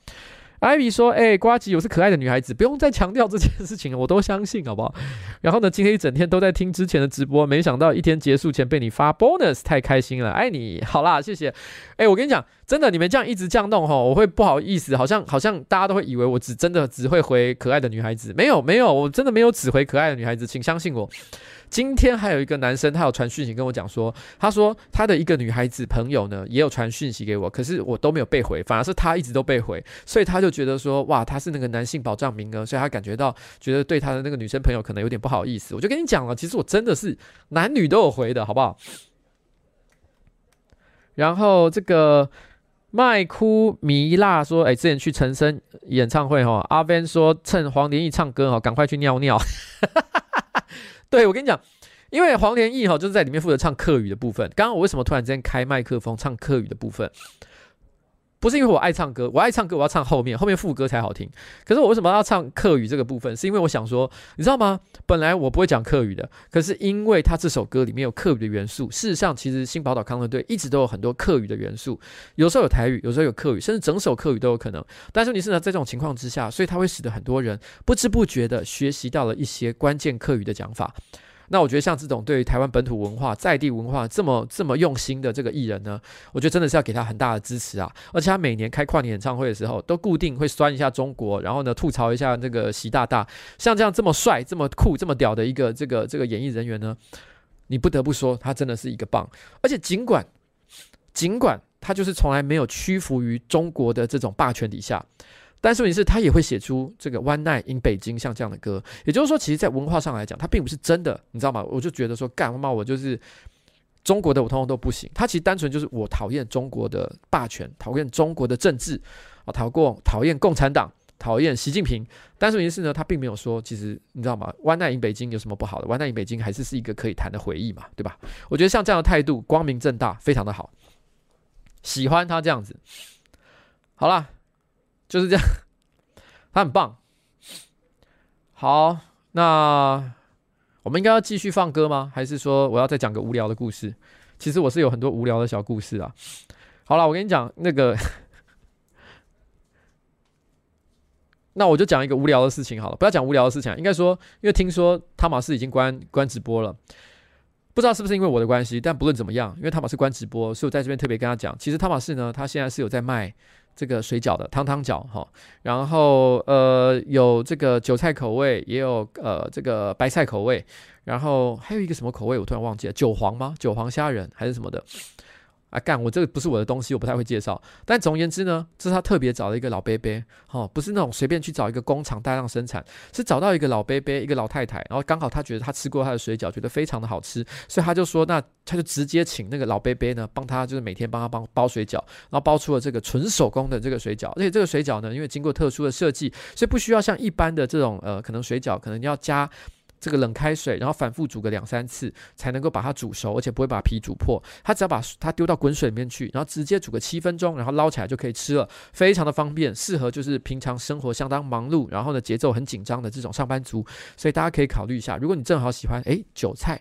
艾比说：“哎、欸，呱吉，我是可爱的女孩子，不用再强调这件事情了，我都相信，好不好？然后呢，今天一整天都在听之前的直播，没想到一天结束前被你发 bonus，太开心了，爱你，好啦，谢谢。哎、我跟你讲，真的，你们这样一直这样弄哈，我会不好意思，好像好像大家都会以为我只真的只会回可爱的女孩子，没有没有，我真的没有只回可爱的女孩子，请相信我。”今天还有一个男生，他有传讯息跟我讲说，他说他的一个女孩子朋友呢，也有传讯息给我，可是我都没有被回，反而是他一直都被回，所以他就觉得说，哇，他是那个男性保障名额，所以他感觉到觉得对他的那个女生朋友可能有点不好意思。我就跟你讲了，其实我真的是男女都有回的，好不好？然后这个麦哭迷辣说，哎，之前去陈升演唱会哈，阿 Van 说趁黄连义唱歌哈，赶快去尿尿。对，我跟你讲，因为黄连义哈就是在里面负责唱客语的部分。刚刚我为什么突然之间开麦克风唱客语的部分？不是因为我爱唱歌，我爱唱歌，我要唱后面，后面副歌才好听。可是我为什么要唱客语这个部分？是因为我想说，你知道吗？本来我不会讲客语的，可是因为他这首歌里面有客语的元素。事实上，其实新宝岛康乐队一直都有很多客语的元素，有时候有台语，有时候有客语，甚至整首客语都有可能。但是你是呢，在这种情况之下，所以它会使得很多人不知不觉的学习到了一些关键客语的讲法。那我觉得像这种对于台湾本土文化、在地文化这么这么用心的这个艺人呢，我觉得真的是要给他很大的支持啊！而且他每年开跨年演唱会的时候，都固定会酸一下中国，然后呢吐槽一下这个习大大。像这样这么帅、这么酷、这么屌的一个这个这个演艺人员呢，你不得不说他真的是一个棒。而且尽管尽管他就是从来没有屈服于中国的这种霸权底下。但是问题是，他也会写出这个《One Night in 北京》像这样的歌，也就是说，其实，在文化上来讲，他并不是真的，你知道吗？我就觉得说，干嘛我就是中国的，我通通都不行。他其实单纯就是我讨厌中国的霸权，讨厌中国的政治啊，讨过讨厌共产党，讨厌习近平。但是问题是呢，他并没有说，其实你知道吗？《One Night in 北京》有什么不好的？《One Night in 北京》还是是一个可以谈的回忆嘛，对吧？我觉得像这样的态度，光明正大，非常的好，喜欢他这样子。好了。就是这样，他很棒。好，那我们应该要继续放歌吗？还是说我要再讲个无聊的故事？其实我是有很多无聊的小故事啊。好了，我跟你讲那个，那我就讲一个无聊的事情好了。不要讲无聊的事情，应该说，因为听说汤玛士已经关关直播了，不知道是不是因为我的关系。但不论怎么样，因为汤玛士关直播，所以我在这边特别跟他讲，其实汤玛士呢，他现在是有在卖。这个水饺的汤汤饺哈，然后呃有这个韭菜口味，也有呃这个白菜口味，然后还有一个什么口味我突然忘记了，韭黄吗？韭黄虾仁还是什么的？啊干，我这个不是我的东西，我不太会介绍。但总而言之呢，这是他特别找了一个老伯伯，哦，不是那种随便去找一个工厂大量生产，是找到一个老伯伯，一个老太太，然后刚好他觉得他吃过他的水饺，觉得非常的好吃，所以他就说，那他就直接请那个老伯伯呢，帮他就是每天帮他帮包水饺，然后包出了这个纯手工的这个水饺，而且这个水饺呢，因为经过特殊的设计，所以不需要像一般的这种呃，可能水饺可能要加。这个冷开水，然后反复煮个两三次，才能够把它煮熟，而且不会把皮煮破。它只要把它丢到滚水里面去，然后直接煮个七分钟，然后捞起来就可以吃了，非常的方便，适合就是平常生活相当忙碌，然后呢节奏很紧张的这种上班族。所以大家可以考虑一下，如果你正好喜欢，诶，韭菜，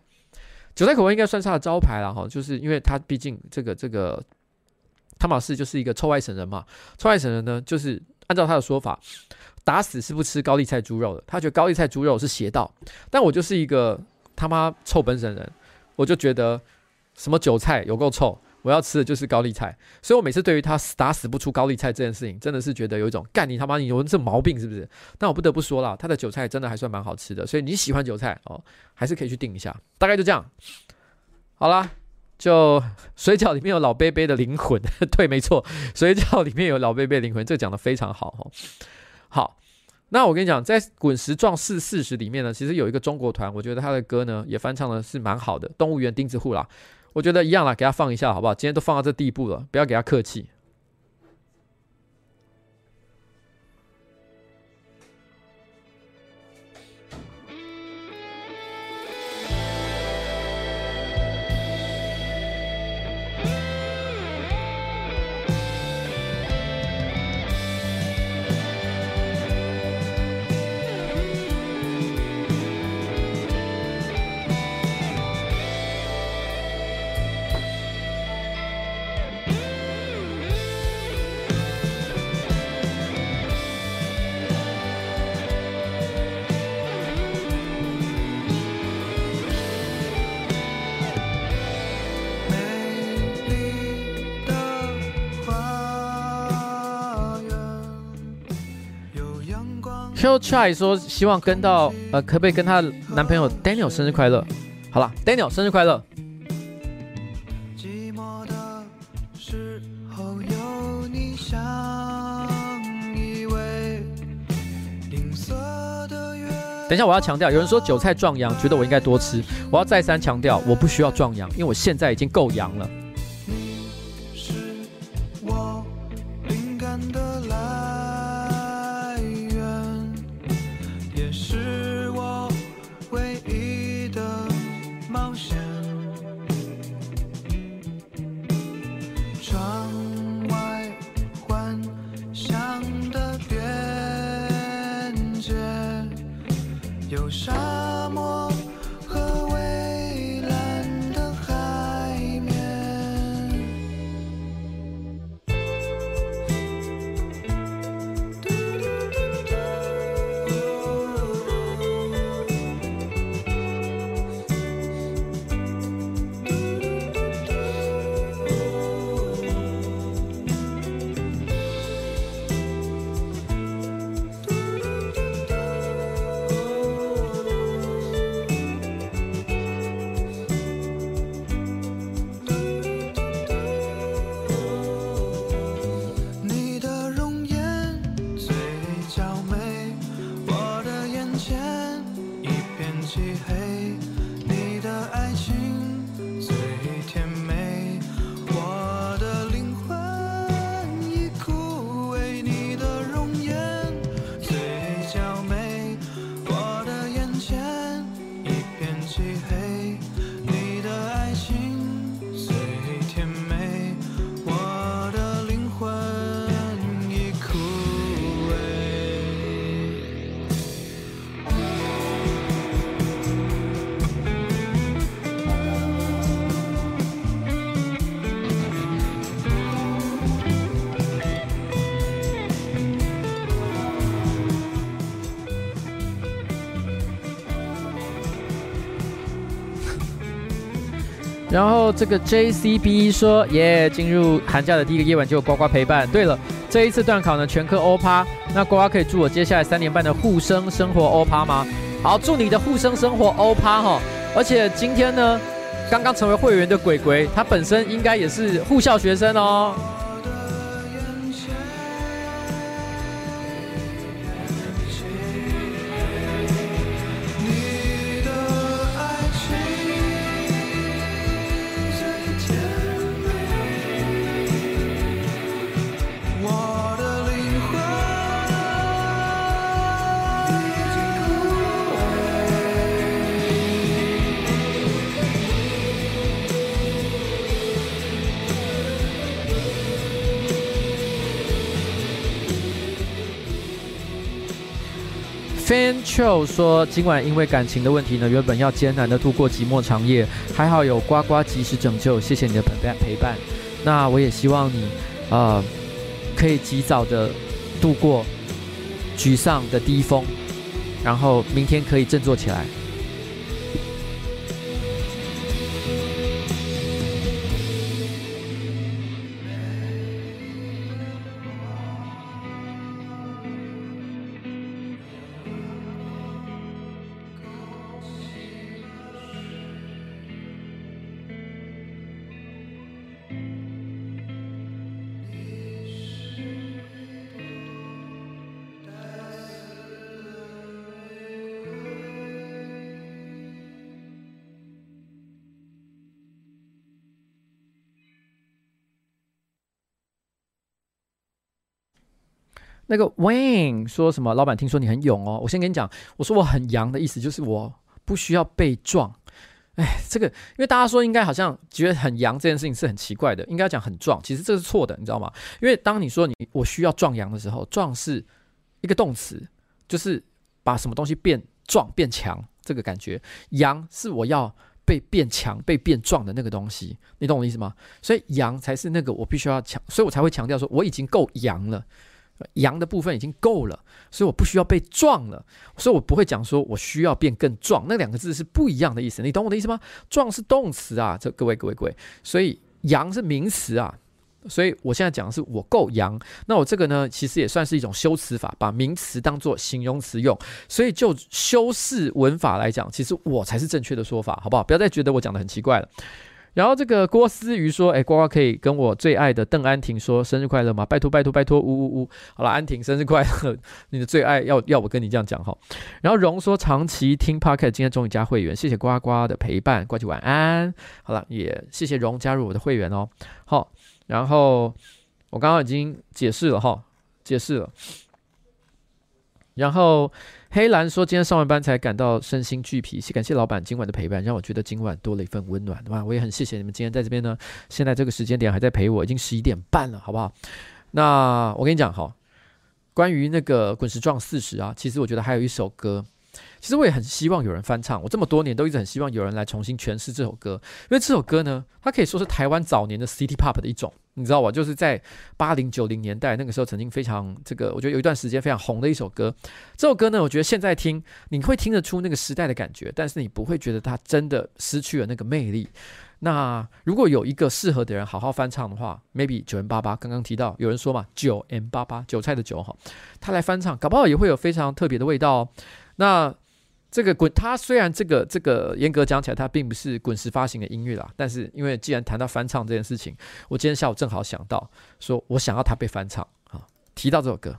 韭菜口味应该算是它的招牌了哈，就是因为它毕竟这个这个汤玛士就是一个臭外省人嘛，臭外省人呢就是按照他的说法。打死是不吃高丽菜猪肉的，他觉得高丽菜猪肉是邪道。但我就是一个他妈臭本省人，我就觉得什么韭菜有够臭，我要吃的就是高丽菜。所以我每次对于他打死不出高丽菜这件事情，真的是觉得有一种干你他妈你有这毛病是不是？但我不得不说了，他的韭菜真的还算蛮好吃的。所以你喜欢韭菜哦，还是可以去订一下。大概就这样，好啦，就水饺里面有老贝贝的灵魂，对，没错，水饺里面有老贝贝灵魂，这讲得非常好哦。好，那我跟你讲，在《滚石壮士四十》里面呢，其实有一个中国团，我觉得他的歌呢也翻唱的是蛮好的，《动物园钉子户》啦，我觉得一样啦，给他放一下好不好？今天都放到这地步了，不要给他客气。Chill Chai 说希望跟到，呃，可不可以跟她男朋友 Daniel 生日快乐？好了，Daniel 生日快乐。等一下，我要强调，有人说韭菜壮阳，觉得我应该多吃。我要再三强调，我不需要壮阳，因为我现在已经够阳了是我灵感的蓝。然这个 JCB 说，耶，进入寒假的第一个夜晚就有呱呱陪伴。对了，这一次段考呢，全科欧趴，那呱呱可以祝我接下来三年半的护生生活欧趴吗？好，祝你的护生生活欧趴哈！而且今天呢，刚刚成为会员的鬼鬼，他本身应该也是护校学生哦。Chill 说，今晚因为感情的问题呢，原本要艰难的度过寂寞长夜，还好有呱呱及时拯救，谢谢你的陪伴陪伴。那我也希望你，呃，可以及早的度过沮丧的低峰，然后明天可以振作起来。那个 Wayne 说什么？老板听说你很勇哦。我先跟你讲，我说我很阳的意思就是我不需要被撞。哎，这个因为大家说应该好像觉得很阳这件事情是很奇怪的，应该讲很壮，其实这是错的，你知道吗？因为当你说你我需要壮阳的时候，壮是一个动词，就是把什么东西变壮变强这个感觉。阳是我要被变强、被变壮的那个东西，你懂我意思吗？所以阳才是那个我必须要强，所以我才会强调说我已经够阳了。阳的部分已经够了，所以我不需要被撞了，所以我不会讲说我需要变更壮，那两个字是不一样的意思，你懂我的意思吗？壮是动词啊，这各位各位各位，所以阳是名词啊，所以我现在讲的是我够阳，那我这个呢，其实也算是一种修辞法，把名词当做形容词用，所以就修饰文法来讲，其实我才是正确的说法，好不好？不要再觉得我讲的很奇怪了。然后这个郭思瑜说：“哎，呱呱可以跟我最爱的邓安婷说生日快乐吗？拜托拜托拜托，呜呜呜！好了，安婷生日快乐，你的最爱要要我跟你这样讲哈。然后荣说长期听 Pocket，今天终于加会员，谢谢呱呱的陪伴，呱唧晚安。好了，也谢谢荣加入我的会员哦。好，然后我刚刚已经解释了哈，解释了。然后。”黑兰说：“今天上完班才感到身心俱疲，感谢老板今晚的陪伴，让我觉得今晚多了一份温暖，对吧？我也很谢谢你们今天在这边呢。现在这个时间点还在陪我，已经十一点半了，好不好？那我跟你讲哈，关于那个滚石撞四十啊，其实我觉得还有一首歌。”其实我也很希望有人翻唱，我这么多年都一直很希望有人来重新诠释这首歌，因为这首歌呢，它可以说是台湾早年的 City Pop 的一种，你知道吧？就是在八零九零年代那个时候，曾经非常这个，我觉得有一段时间非常红的一首歌。这首歌呢，我觉得现在听你会听得出那个时代的感觉，但是你不会觉得它真的失去了那个魅力。那如果有一个适合的人好好翻唱的话，maybe 九 M 八八刚刚提到有人说嘛，九 M 八八韭菜的韭哈，他来翻唱，搞不好也会有非常特别的味道哦。那这个滚，它虽然这个这个严格讲起来，它并不是滚石发行的音乐啦，但是因为既然谈到翻唱这件事情，我今天下午正好想到，说我想要它被翻唱啊，提到这首歌。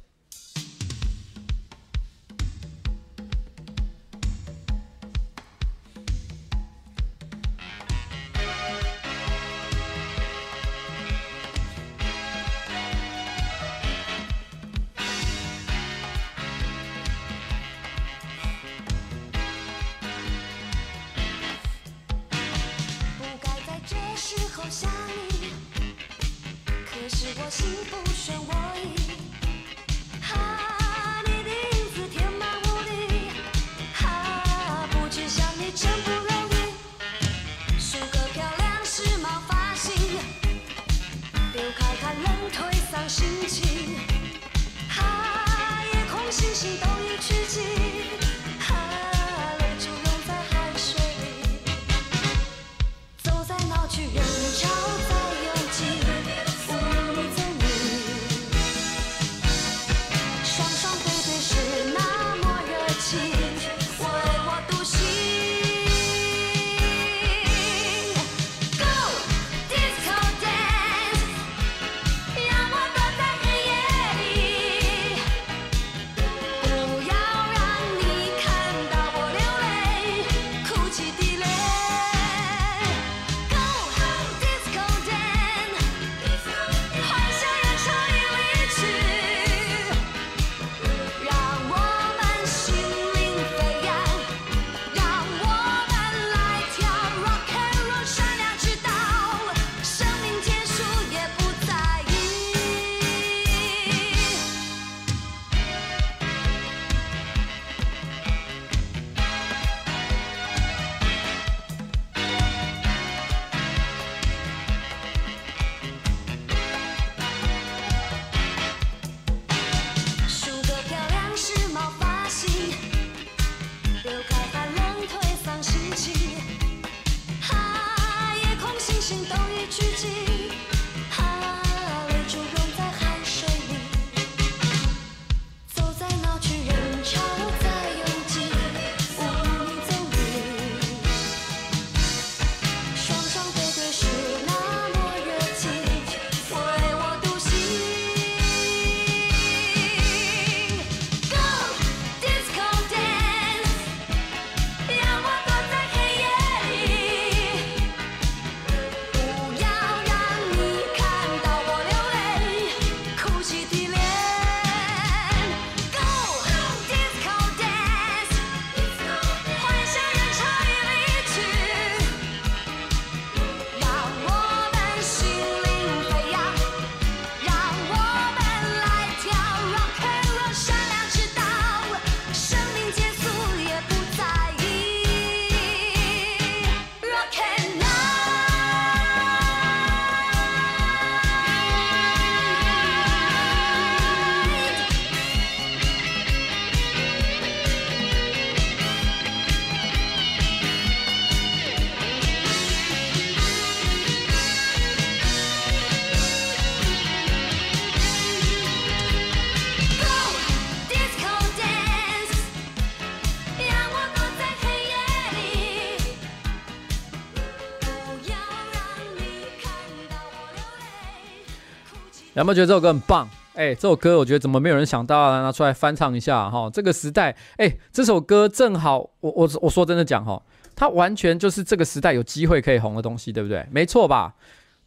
有没有觉得这首歌很棒？哎，这首歌我觉得怎么没有人想到来拿出来翻唱一下哈？这个时代，哎，这首歌正好，我我我说真的讲哈，它完全就是这个时代有机会可以红的东西，对不对？没错吧？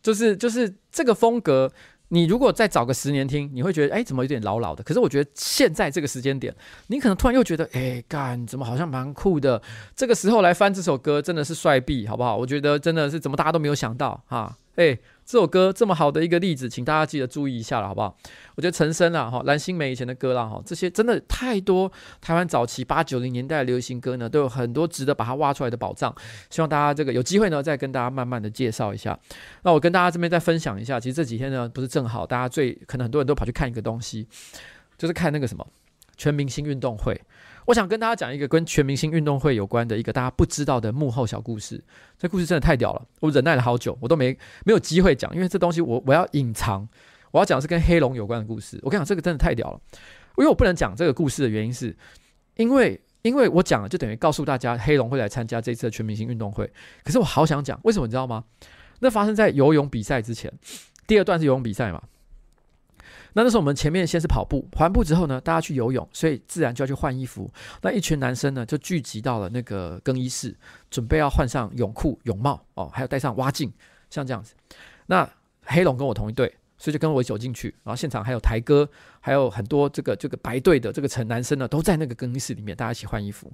就是就是这个风格。你如果再找个十年听，你会觉得哎，怎么有点老老的？可是我觉得现在这个时间点，你可能突然又觉得哎，干怎么好像蛮酷的？这个时候来翻这首歌真的是帅毙，好不好？我觉得真的是怎么大家都没有想到哈，哎。这首歌这么好的一个例子，请大家记得注意一下了，好不好？我觉得陈升啊，哈，蓝心湄以前的歌啦，哈，这些真的太多。台湾早期八九零年代流行歌呢，都有很多值得把它挖出来的宝藏。希望大家这个有机会呢，再跟大家慢慢的介绍一下。那我跟大家这边再分享一下，其实这几天呢，不是正好大家最可能很多人都跑去看一个东西，就是看那个什么全明星运动会。我想跟大家讲一个跟全明星运动会有关的一个大家不知道的幕后小故事。这故事真的太屌了，我忍耐了好久，我都没没有机会讲，因为这东西我我要隐藏。我要讲的是跟黑龙有关的故事。我跟你讲，这个真的太屌了，因为我不能讲这个故事的原因是，因为因为我讲了就等于告诉大家黑龙会来参加这次的全明星运动会。可是我好想讲，为什么你知道吗？那发生在游泳比赛之前，第二段是游泳比赛嘛。那那时候我们前面先是跑步，跑完步之后呢，大家去游泳，所以自然就要去换衣服。那一群男生呢，就聚集到了那个更衣室，准备要换上泳裤、泳帽哦，还有戴上蛙镜，像这样子。那黑龙跟我同一队，所以就跟我一走进去。然后现场还有台哥，还有很多这个这个白队的这个成男生呢，都在那个更衣室里面，大家一起换衣服。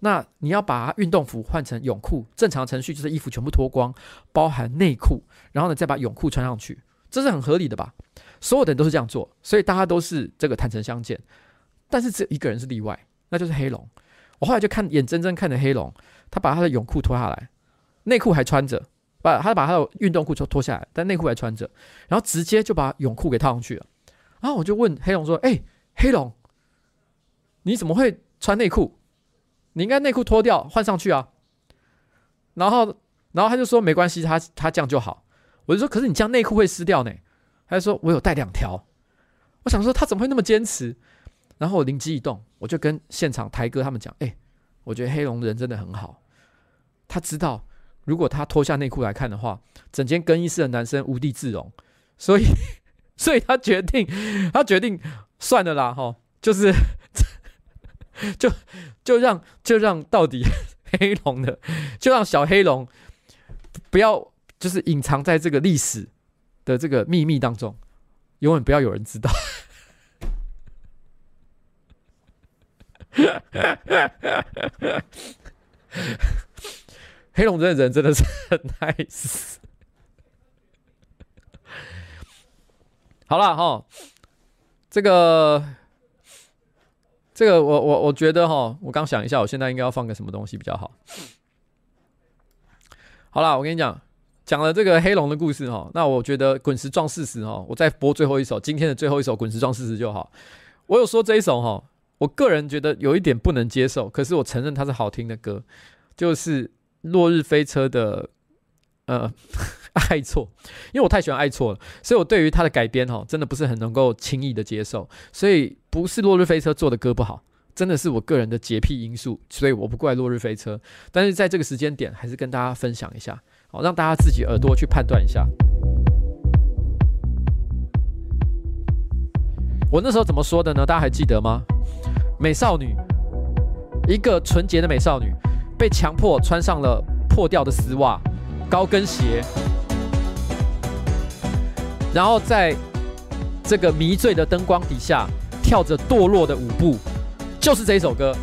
那你要把运动服换成泳裤，正常程序就是衣服全部脱光，包含内裤，然后呢再把泳裤穿上去，这是很合理的吧？所有的人都是这样做，所以大家都是这个坦诚相见。但是只有一个人是例外，那就是黑龙。我后来就看眼睁睁看着黑龙，他把他的泳裤脱下来，内裤还穿着，把他把他的运动裤脱脱下来，但内裤还穿着，然后直接就把泳裤给套上去了。然后我就问黑龙说：“哎、黑龙，你怎么会穿内裤？你应该内裤脱掉换上去啊。”然后，然后他就说：“没关系，他他这样就好。”我就说：“可是你这样内裤会湿掉呢。”他就说：“我有带两条。”我想说他怎么会那么坚持？然后我灵机一动，我就跟现场台哥他们讲：“哎，我觉得黑龙人真的很好。他知道，如果他脱下内裤来看的话，整间更衣室的男生无地自容。所以，所以他决定，他决定算了啦，哈，就是 就就让就让到底 黑龙的，就让小黑龙不要就是隐藏在这个历史。”的这个秘密当中，永远不要有人知道。黑龙这人真的是很 nice。好了哈，这个这个我我我觉得哈，我刚想一下，我现在应该要放个什么东西比较好。好了，我跟你讲。讲了这个黑龙的故事哈，那我觉得滚石撞事实哈，我再播最后一首，今天的最后一首滚石撞事实就好。我有说这一首哈，我个人觉得有一点不能接受，可是我承认它是好听的歌，就是落日飞车的呃 爱错，因为我太喜欢爱错了，所以我对于它的改编哈，真的不是很能够轻易的接受，所以不是落日飞车做的歌不好，真的是我个人的洁癖因素，所以我不怪落日飞车，但是在这个时间点，还是跟大家分享一下。好，让大家自己耳朵去判断一下。我那时候怎么说的呢？大家还记得吗？美少女，一个纯洁的美少女，被强迫穿上了破掉的丝袜、高跟鞋，然后在这个迷醉的灯光底下跳着堕落的舞步，就是这一首歌。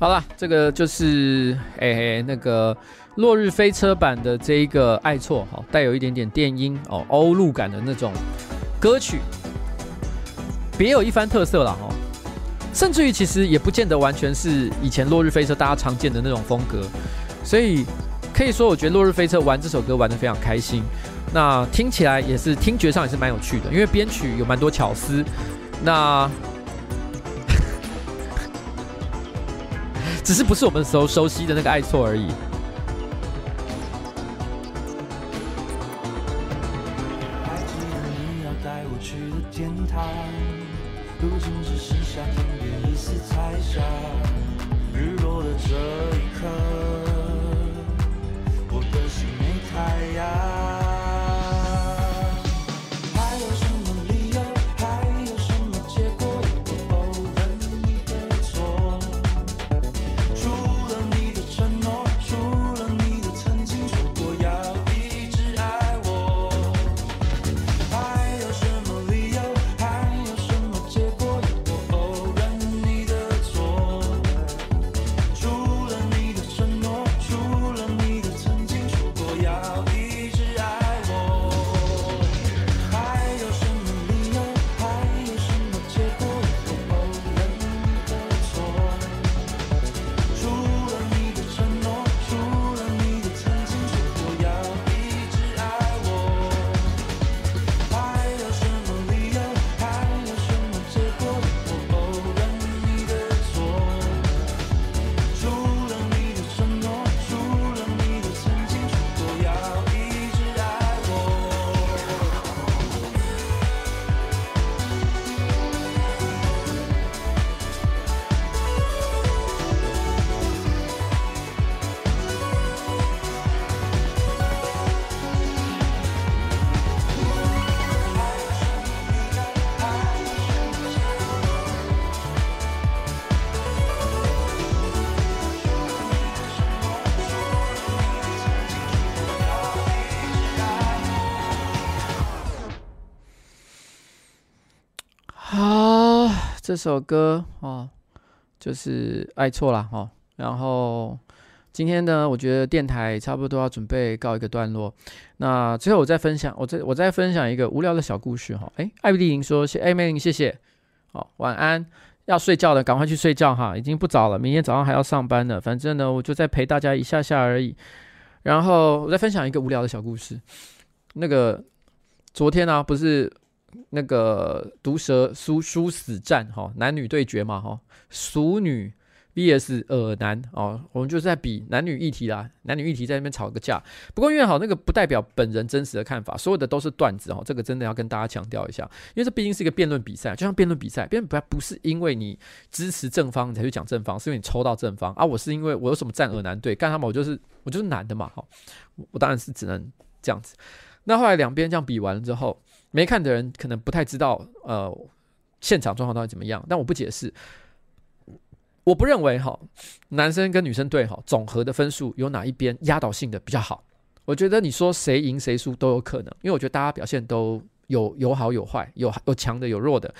好了，这个就是诶、欸，那个落日飞车版的这一个爱错哈，带有一点点电音哦，欧陆感的那种歌曲，别有一番特色了哈。甚至于其实也不见得完全是以前落日飞车大家常见的那种风格，所以可以说，我觉得落日飞车玩这首歌玩得非常开心。那听起来也是听觉上也是蛮有趣的，因为编曲有蛮多巧思。那只是不是我们熟熟悉的那个爱错而已。这首歌哦，就是爱错了哦。然后今天呢，我觉得电台差不多要准备告一个段落。那最后我再分享，我再我再分享一个无聊的小故事哈。哎，艾碧丽莹说谢，哎，美玲谢谢好，晚安。要睡觉的赶快去睡觉哈，已经不早了，明天早上还要上班呢。反正呢，我就再陪大家一下下而已。然后我再分享一个无聊的小故事。那个昨天呢、不是那个毒舌殊殊死战哈，男女对决嘛哈，熟女。VS 耳男哦，我们就是在比男女议题啦，男女议题在那边吵个架。不过因为好，那个不代表本人真实的看法，所有的都是段子哦。这个真的要跟大家强调一下，因为这毕竟是一个辩论比赛，就像辩论比赛，辩论不不是因为你支持正方你才去讲正方，是因为你抽到正方啊。我是因为我有什么站耳男队，干他们我就是我就是男的嘛，哈，我当然是只能这样子。那后来两边这样比完了之后，没看的人可能不太知道呃现场状况到底怎么样，但我不解释。我不认为哈，男生跟女生队哈总和的分数有哪一边压倒性的比较好。我觉得你说谁赢谁输都有可能，因为我觉得大家表现都有有好有坏，有有强的有弱的，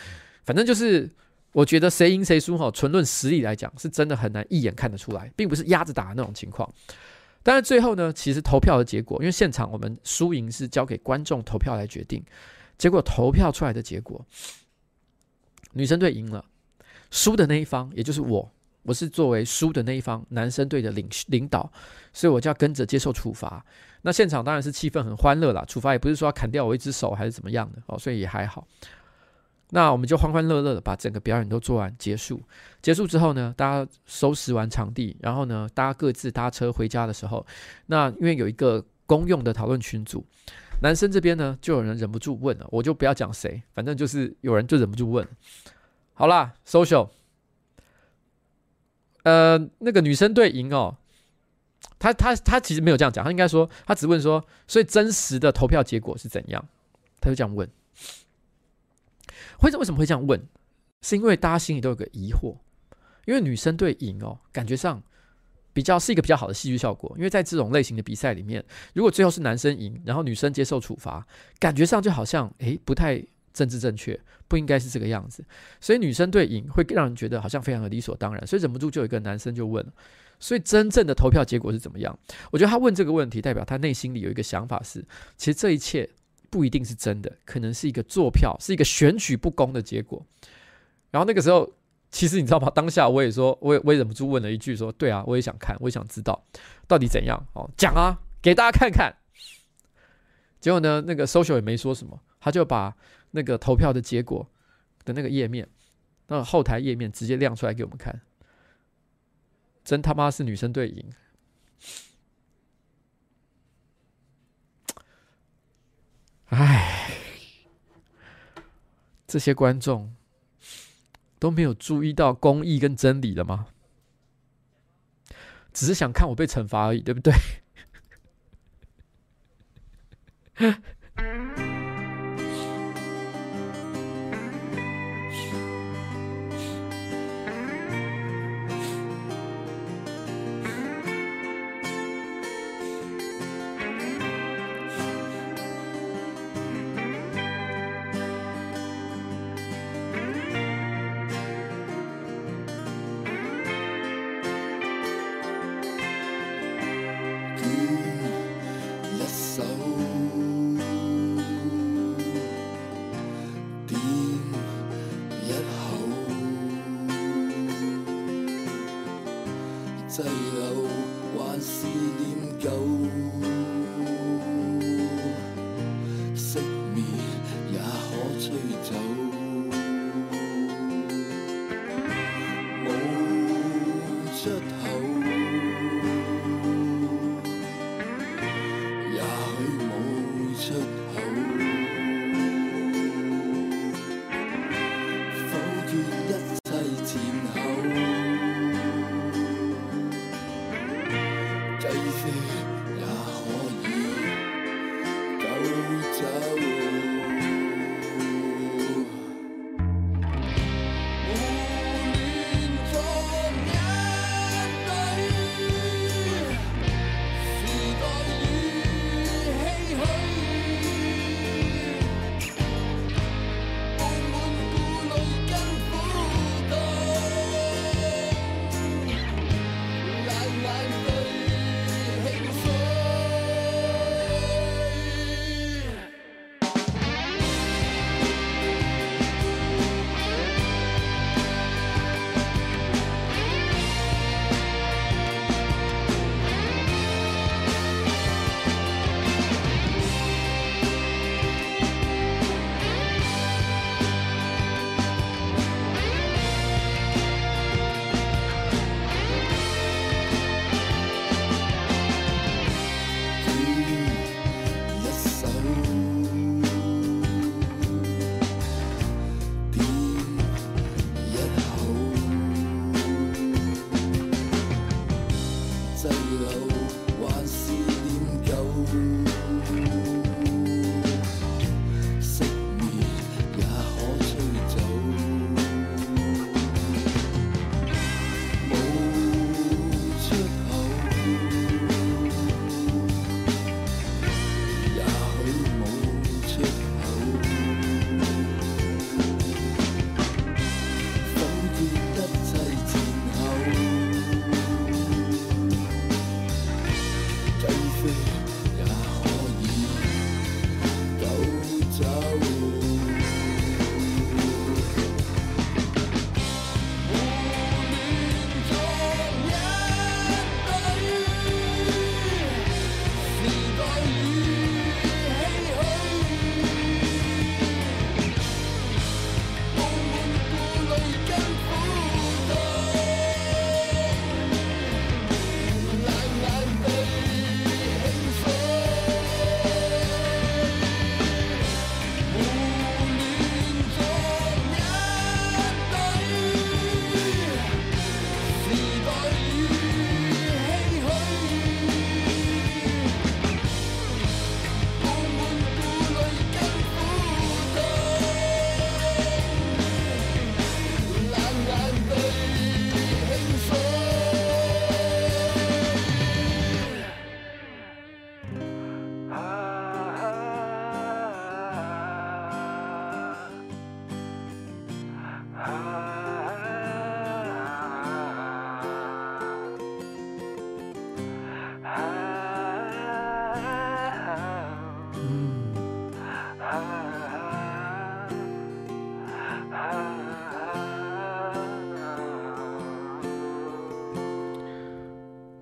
反正就是我觉得谁赢谁输哈，纯论实力来讲是真的很难一眼看得出来，并不是压着打的那种情况。但是最后呢，其实投票的结果，因为现场我们输赢是交给观众投票来决定，结果投票出来的结果，女生队赢了，输的那一方也就是我。我是作为输的那一方，男生队的领领导，所以我就要跟着接受处罚。那现场当然是气氛很欢乐啦，处罚也不是说要砍掉我一只手还是怎么样的哦，所以也还好。那我们就欢欢乐乐的把整个表演都做完结束。结束之后呢，大家收拾完场地，然后呢，大家各自搭车回家的时候，那因为有一个公用的讨论群组，男生这边呢就有人忍不住问了，我就不要讲谁，反正就是有人就忍不住问。好啦，social。呃，那个女生队赢哦，他他他其实没有这样讲，他应该说他只问说，所以真实的投票结果是怎样？他就这样问，会为什么会这样问？是因为大家心里都有个疑惑，因为女生队赢哦，感觉上比较是一个比较好的戏剧效果，因为在这种类型的比赛里面，如果最后是男生赢，然后女生接受处罚，感觉上就好像诶不太。政治正确不应该是这个样子，所以女生对赢会让人觉得好像非常的理所当然，所以忍不住就有一个男生就问了，所以真正的投票结果是怎么样？我觉得他问这个问题，代表他内心里有一个想法是，其实这一切不一定是真的，可能是一个作票，是一个选举不公的结果。然后那个时候，其实你知道吗？当下我也说，我也我也忍不住问了一句，说：对啊，我也想看，我也想知道到底怎样哦，讲啊，给大家看看。结果呢，那个 social 也没说什么，他就把。那个投票的结果的那个页面，那个后台页面直接亮出来给我们看，真他妈是女生队赢！哎，这些观众都没有注意到公义跟真理了吗？只是想看我被惩罚而已，对不对？还是念旧。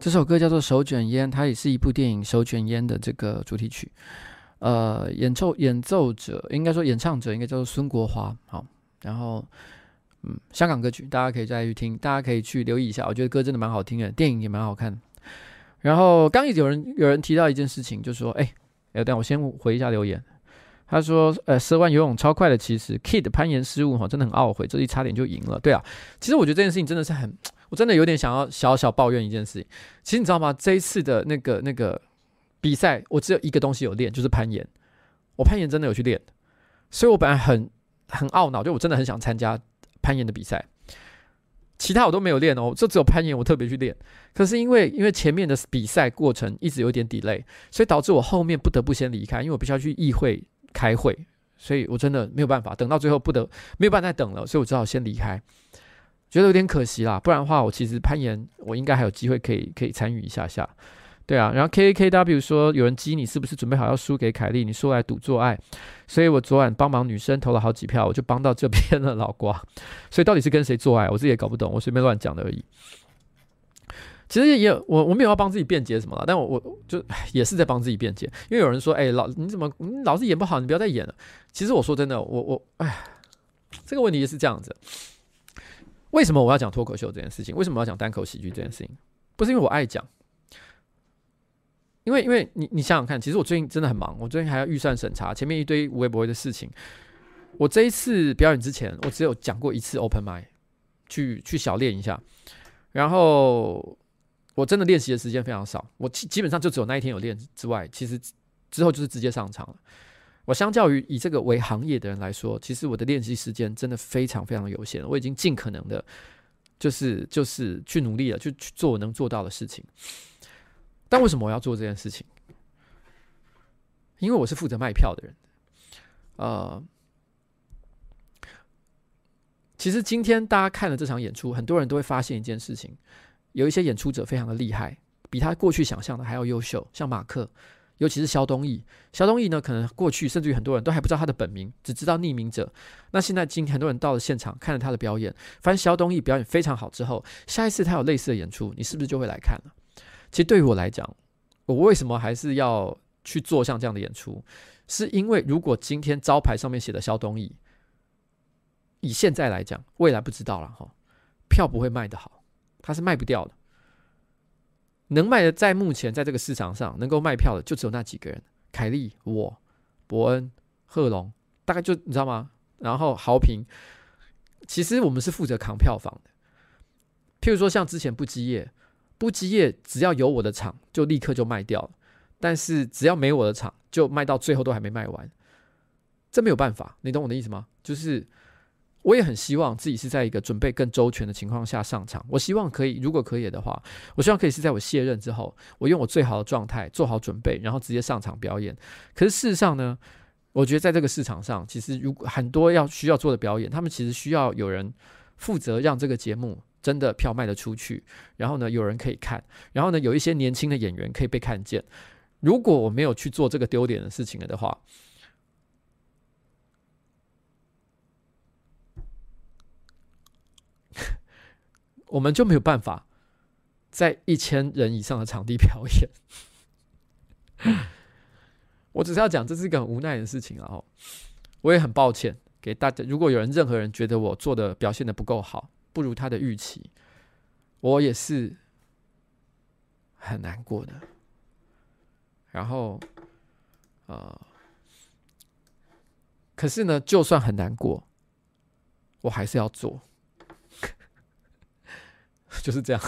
这首歌叫做《手卷烟》，它也是一部电影《手卷烟》的这个主题曲。呃，演奏演奏者应该说演唱者应该叫做孙国华。好，然后嗯，香港歌曲大家可以再去听，大家可以去留意一下。我觉得歌真的蛮好听的，电影也蛮好看。然后刚一直有人有人提到一件事情，就说，哎，哎，等我先回一下留言。他说，呃，十万游泳超快的，其实 Kid 攀岩失误哈，真的很懊悔，这一差点就赢了。对啊，其实我觉得这件事情真的是很。我真的有点想要小小抱怨一件事情，其实你知道吗？这一次的那个那个比赛，我只有一个东西有练，就是攀岩。我攀岩真的有去练，所以我本来很很懊恼，就我真的很想参加攀岩的比赛。其他我都没有练哦，就只有攀岩我特别去练。可是因为因为前面的比赛过程一直有点 delay，所以导致我后面不得不先离开，因为我必须要去议会开会，所以我真的没有办法等到最后不得没有办法再等了，所以我只好先离开。觉得有点可惜啦，不然的话，我其实攀岩，我应该还有机会可以可以参与一下下，对啊。然后 K A K W 说有人激你，是不是准备好要输给凯莉？你说来赌做爱，所以我昨晚帮忙女生投了好几票，我就帮到这边了，老瓜。所以到底是跟谁做爱，我自己也搞不懂，我随便乱讲的而已。其实也我我没有要帮自己辩解什么了，但我我就也是在帮自己辩解，因为有人说，哎、老你怎么你老是演不好，你不要再演了。其实我说真的，我我哎，这个问题是这样子。为什么我要讲脱口秀这件事情？为什么要讲单口喜剧这件事情？不是因为我爱讲，因为因为你你想想看，其实我最近真的很忙，我最近还要预算审查，前面一堆无微不微的事情。我这一次表演之前，我只有讲过一次 open mic，去去小练一下，然后我真的练习的时间非常少，我基基本上就只有那一天有练之外，其实之后就是直接上场了。我相较于以这个为行业的人来说，其实我的练习时间真的非常非常有限。我已经尽可能的，就是就是去努力了，去去做我能做到的事情。但为什么我要做这件事情？因为我是负责卖票的人。呃，其实今天大家看了这场演出，很多人都会发现一件事情：有一些演出者非常的厉害，比他过去想象的还要优秀，像马克。尤其是萧东义，萧东义呢，可能过去甚至于很多人都还不知道他的本名，只知道匿名者。那现在今很多人到了现场，看了他的表演，发现萧东义表演非常好之后，下一次他有类似的演出，你是不是就会来看了？其实对于我来讲，我为什么还是要去做像这样的演出？是因为如果今天招牌上面写的萧东义，以现在来讲，未来不知道了哈，票不会卖得好，他是卖不掉的。能卖的，在目前在这个市场上能够卖票的，就只有那几个人：凯莉、我、伯恩、贺龙，大概就你知道吗？然后豪平，其实我们是负责扛票房的。譬如说，像之前不羁夜，不羁夜只要有我的场，就立刻就卖掉了；但是只要没我的场，就卖到最后都还没卖完。这没有办法，你懂我的意思吗？就是。我也很希望自己是在一个准备更周全的情况下上场。我希望可以，如果可以的话，我希望可以是在我卸任之后，我用我最好的状态做好准备，然后直接上场表演。可是事实上呢，我觉得在这个市场上，其实如果很多要需要做的表演，他们其实需要有人负责让这个节目真的票卖得出去，然后呢，有人可以看，然后呢，有一些年轻的演员可以被看见。如果我没有去做这个丢脸的事情了的话，我们就没有办法在一千人以上的场地表演。我只是要讲，这是一个很无奈的事情，然后我也很抱歉给大家。如果有人任何人觉得我做的表现的不够好，不如他的预期，我也是很难过的。然后，呃，可是呢，就算很难过，我还是要做。就是这样。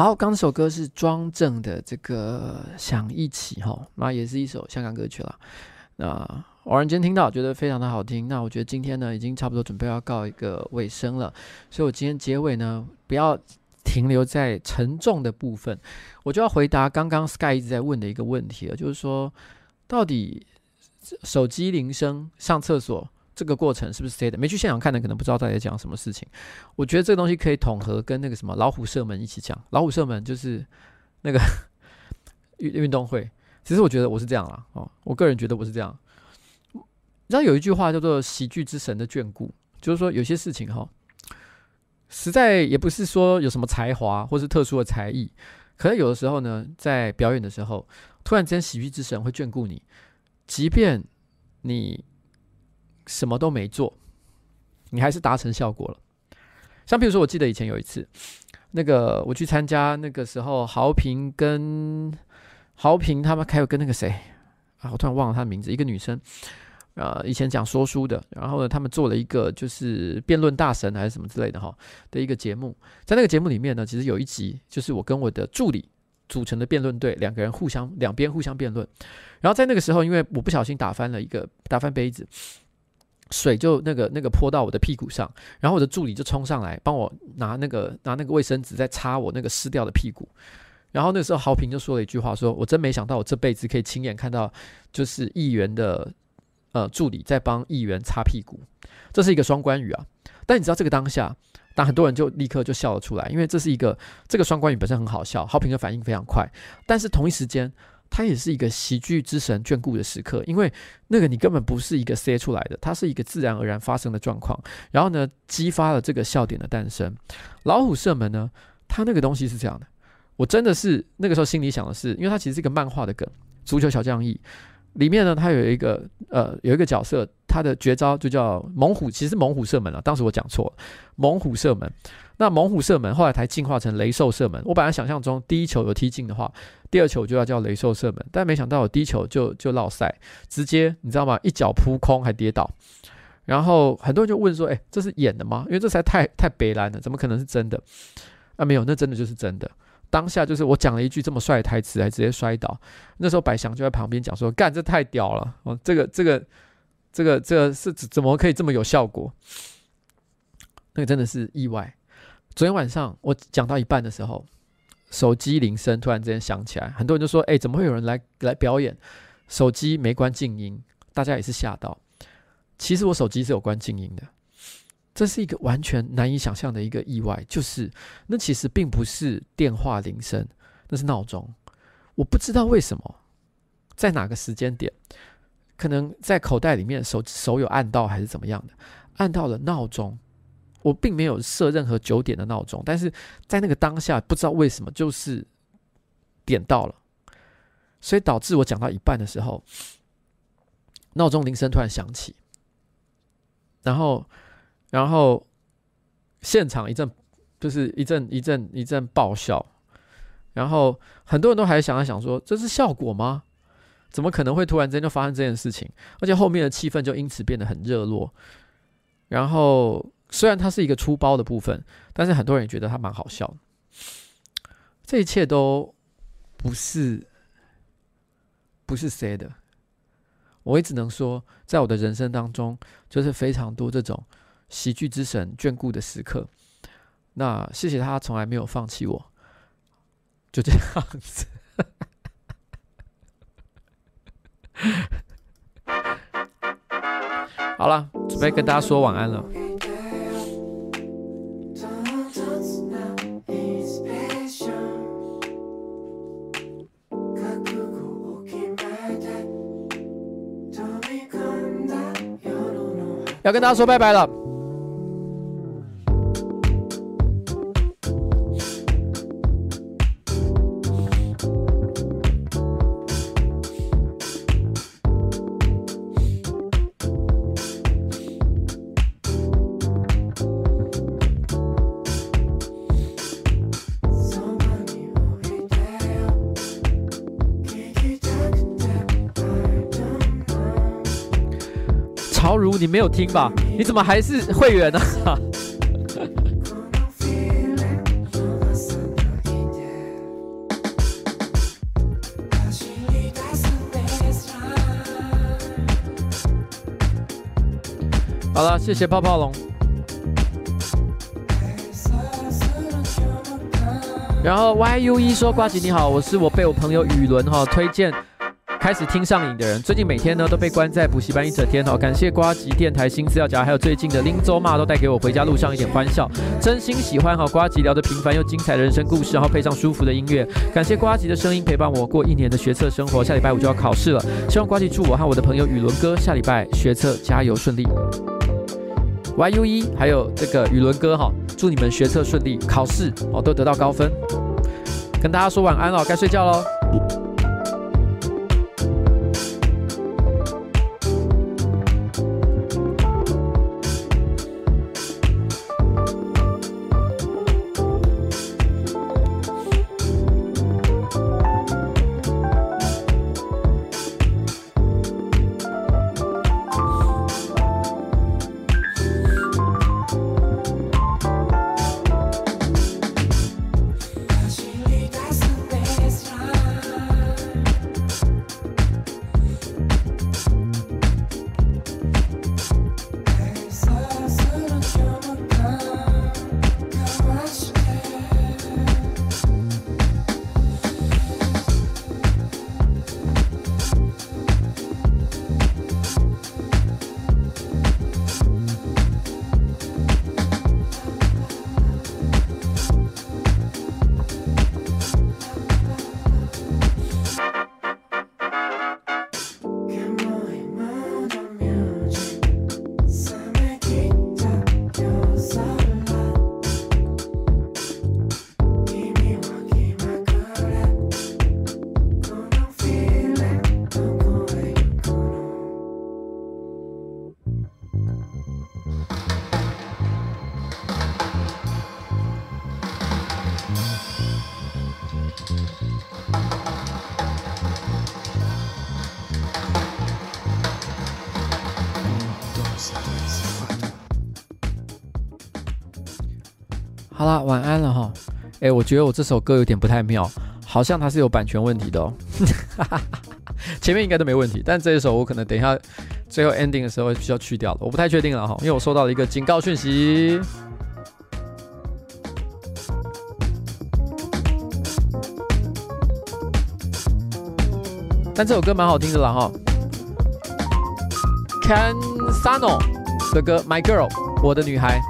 好，刚这首歌是庄正的这个想一起哈，那也是一首香港歌曲了。那偶然间听到，觉得非常的好听。那我觉得今天呢，已经差不多准备要告一个尾声了，所以我今天结尾呢，不要停留在沉重的部分，我就要回答刚刚 Sky 一直在问的一个问题了，就是说，到底手机铃声上厕所，这个过程是不是 C 的？没去现场看的可能不知道大家讲什么事情。我觉得这个东西可以统合跟那个什么老虎射门一起讲。老虎射门就是那个运 运动会。其实我觉得我是这样啦，哦，我个人觉得我是这样。你知道有一句话叫做“喜剧之神的眷顾”，就是说有些事情哈，实在也不是说有什么才华或是特殊的才艺，可能有的时候呢，在表演的时候，突然之间喜剧之神会眷顾你，即便你。什么都没做，你还是达成效果了。像比如说，我记得以前有一次，那个我去参加那个时候，豪平跟豪平他们还有跟那个谁啊，我突然忘了他的名字，一个女生，呃，以前讲说书的，然后呢，他们做了一个就是辩论大神还是什么之类的哈的一个节目，在那个节目里面呢，其实有一集就是我跟我的助理组成的辩论队，两个人互相两边互相辩论，然后在那个时候，因为我不小心打翻了一个打翻杯子。水就那个那个泼到我的屁股上，然后我的助理就冲上来帮我拿那个拿那个卫生纸在擦我那个湿掉的屁股，然后那时候豪平就说了一句话，说我真没想到我这辈子可以亲眼看到就是议员的呃助理在帮议员擦屁股，这是一个双关语啊。但你知道这个当下，但很多人就立刻就笑了出来，因为这是一个这个双关语本身很好笑，豪平的反应非常快，但是同一时间。它也是一个喜剧之神眷顾的时刻，因为那个你根本不是一个塞出来的，它是一个自然而然发生的状况。然后呢，激发了这个笑点的诞生。老虎射门呢，它那个东西是这样的，我真的是那个时候心里想的是，因为它其实是一个漫画的梗，《足球小将翼》里面呢，它有一个呃有一个角色，他的绝招就叫猛虎，其实猛虎射门啊，当时我讲错，猛虎射门。那猛虎射门后来才进化成雷兽射门。我本来想象中第一球有踢进的话，第二球就要叫雷兽射门，但没想到我第一球就就落赛，直接你知道吗？一脚扑空还跌倒。然后很多人就问说：“哎，这是演的吗？因为这才太太北烂了，怎么可能是真的？”啊，没有，那真的就是真的。当下就是我讲了一句这么帅的台词，还直接摔倒。那时候百祥就在旁边讲说：“干，这太屌了！哦，这个这个这个这个是怎怎么可以这么有效果？”那个真的是意外。昨天晚上我讲到一半的时候，手机铃声突然之间响起来，很多人就说：“哎，怎么会有人来来表演？手机没关静音。”大家也是吓到。其实我手机是有关静音的，这是一个完全难以想象的一个意外。就是那其实并不是电话铃声，那是闹钟。我不知道为什么，在哪个时间点，可能在口袋里面手手有按到还是怎么样的，按到了闹钟。我并没有设任何九点的闹钟，但是在那个当下，不知道为什么就是点到了，所以导致我讲到一半的时候，闹钟铃声突然响起，然后，然后现场一阵就是一阵一阵一阵爆笑，然后很多人都还想来想说，这是效果吗？怎么可能会突然间就发生这件事情？而且后面的气氛就因此变得很热络，然后。虽然它是一个出包的部分，但是很多人也觉得它蛮好笑。这一切都不是不是谁的，我也只能说，在我的人生当中，就是非常多这种喜剧之神眷顾的时刻。那谢谢他从来没有放弃我，就这样子。好了，准备跟大家说晚安了。要跟大家说拜拜了。没有听吧？你怎么还是会员呢？好了，谢谢泡泡龙。然后 YUE 说：“瓜吉你好，我是我被我朋友雨伦哈推荐。”开始听上瘾的人，最近每天呢都被关在补习班一整天哦。感谢瓜吉电台新资料夹，还有最近的林州骂都带给我回家路上一点欢笑。真心喜欢哈瓜吉聊着平凡又精彩的人生故事，然后配上舒服的音乐。感谢瓜吉的声音陪伴我过一年的学测生活。下礼拜五就要考试了，希望瓜吉祝我和我的朋友宇伦哥下礼拜学测加油顺利。YUE 还有这个宇伦哥哈，祝你们学测顺利，考试哦都得到高分。跟大家说晚安了，该睡觉喽。觉得我这首歌有点不太妙，好像它是有版权问题的哦。前面应该都没问题，但这一首我可能等一下最后 ending 的时候需要去掉了，我不太确定了哈，因为我收到了一个警告讯息。但这首歌蛮好听的啦哈，Cansano 的歌《My Girl》，我的女孩。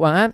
好，晚安。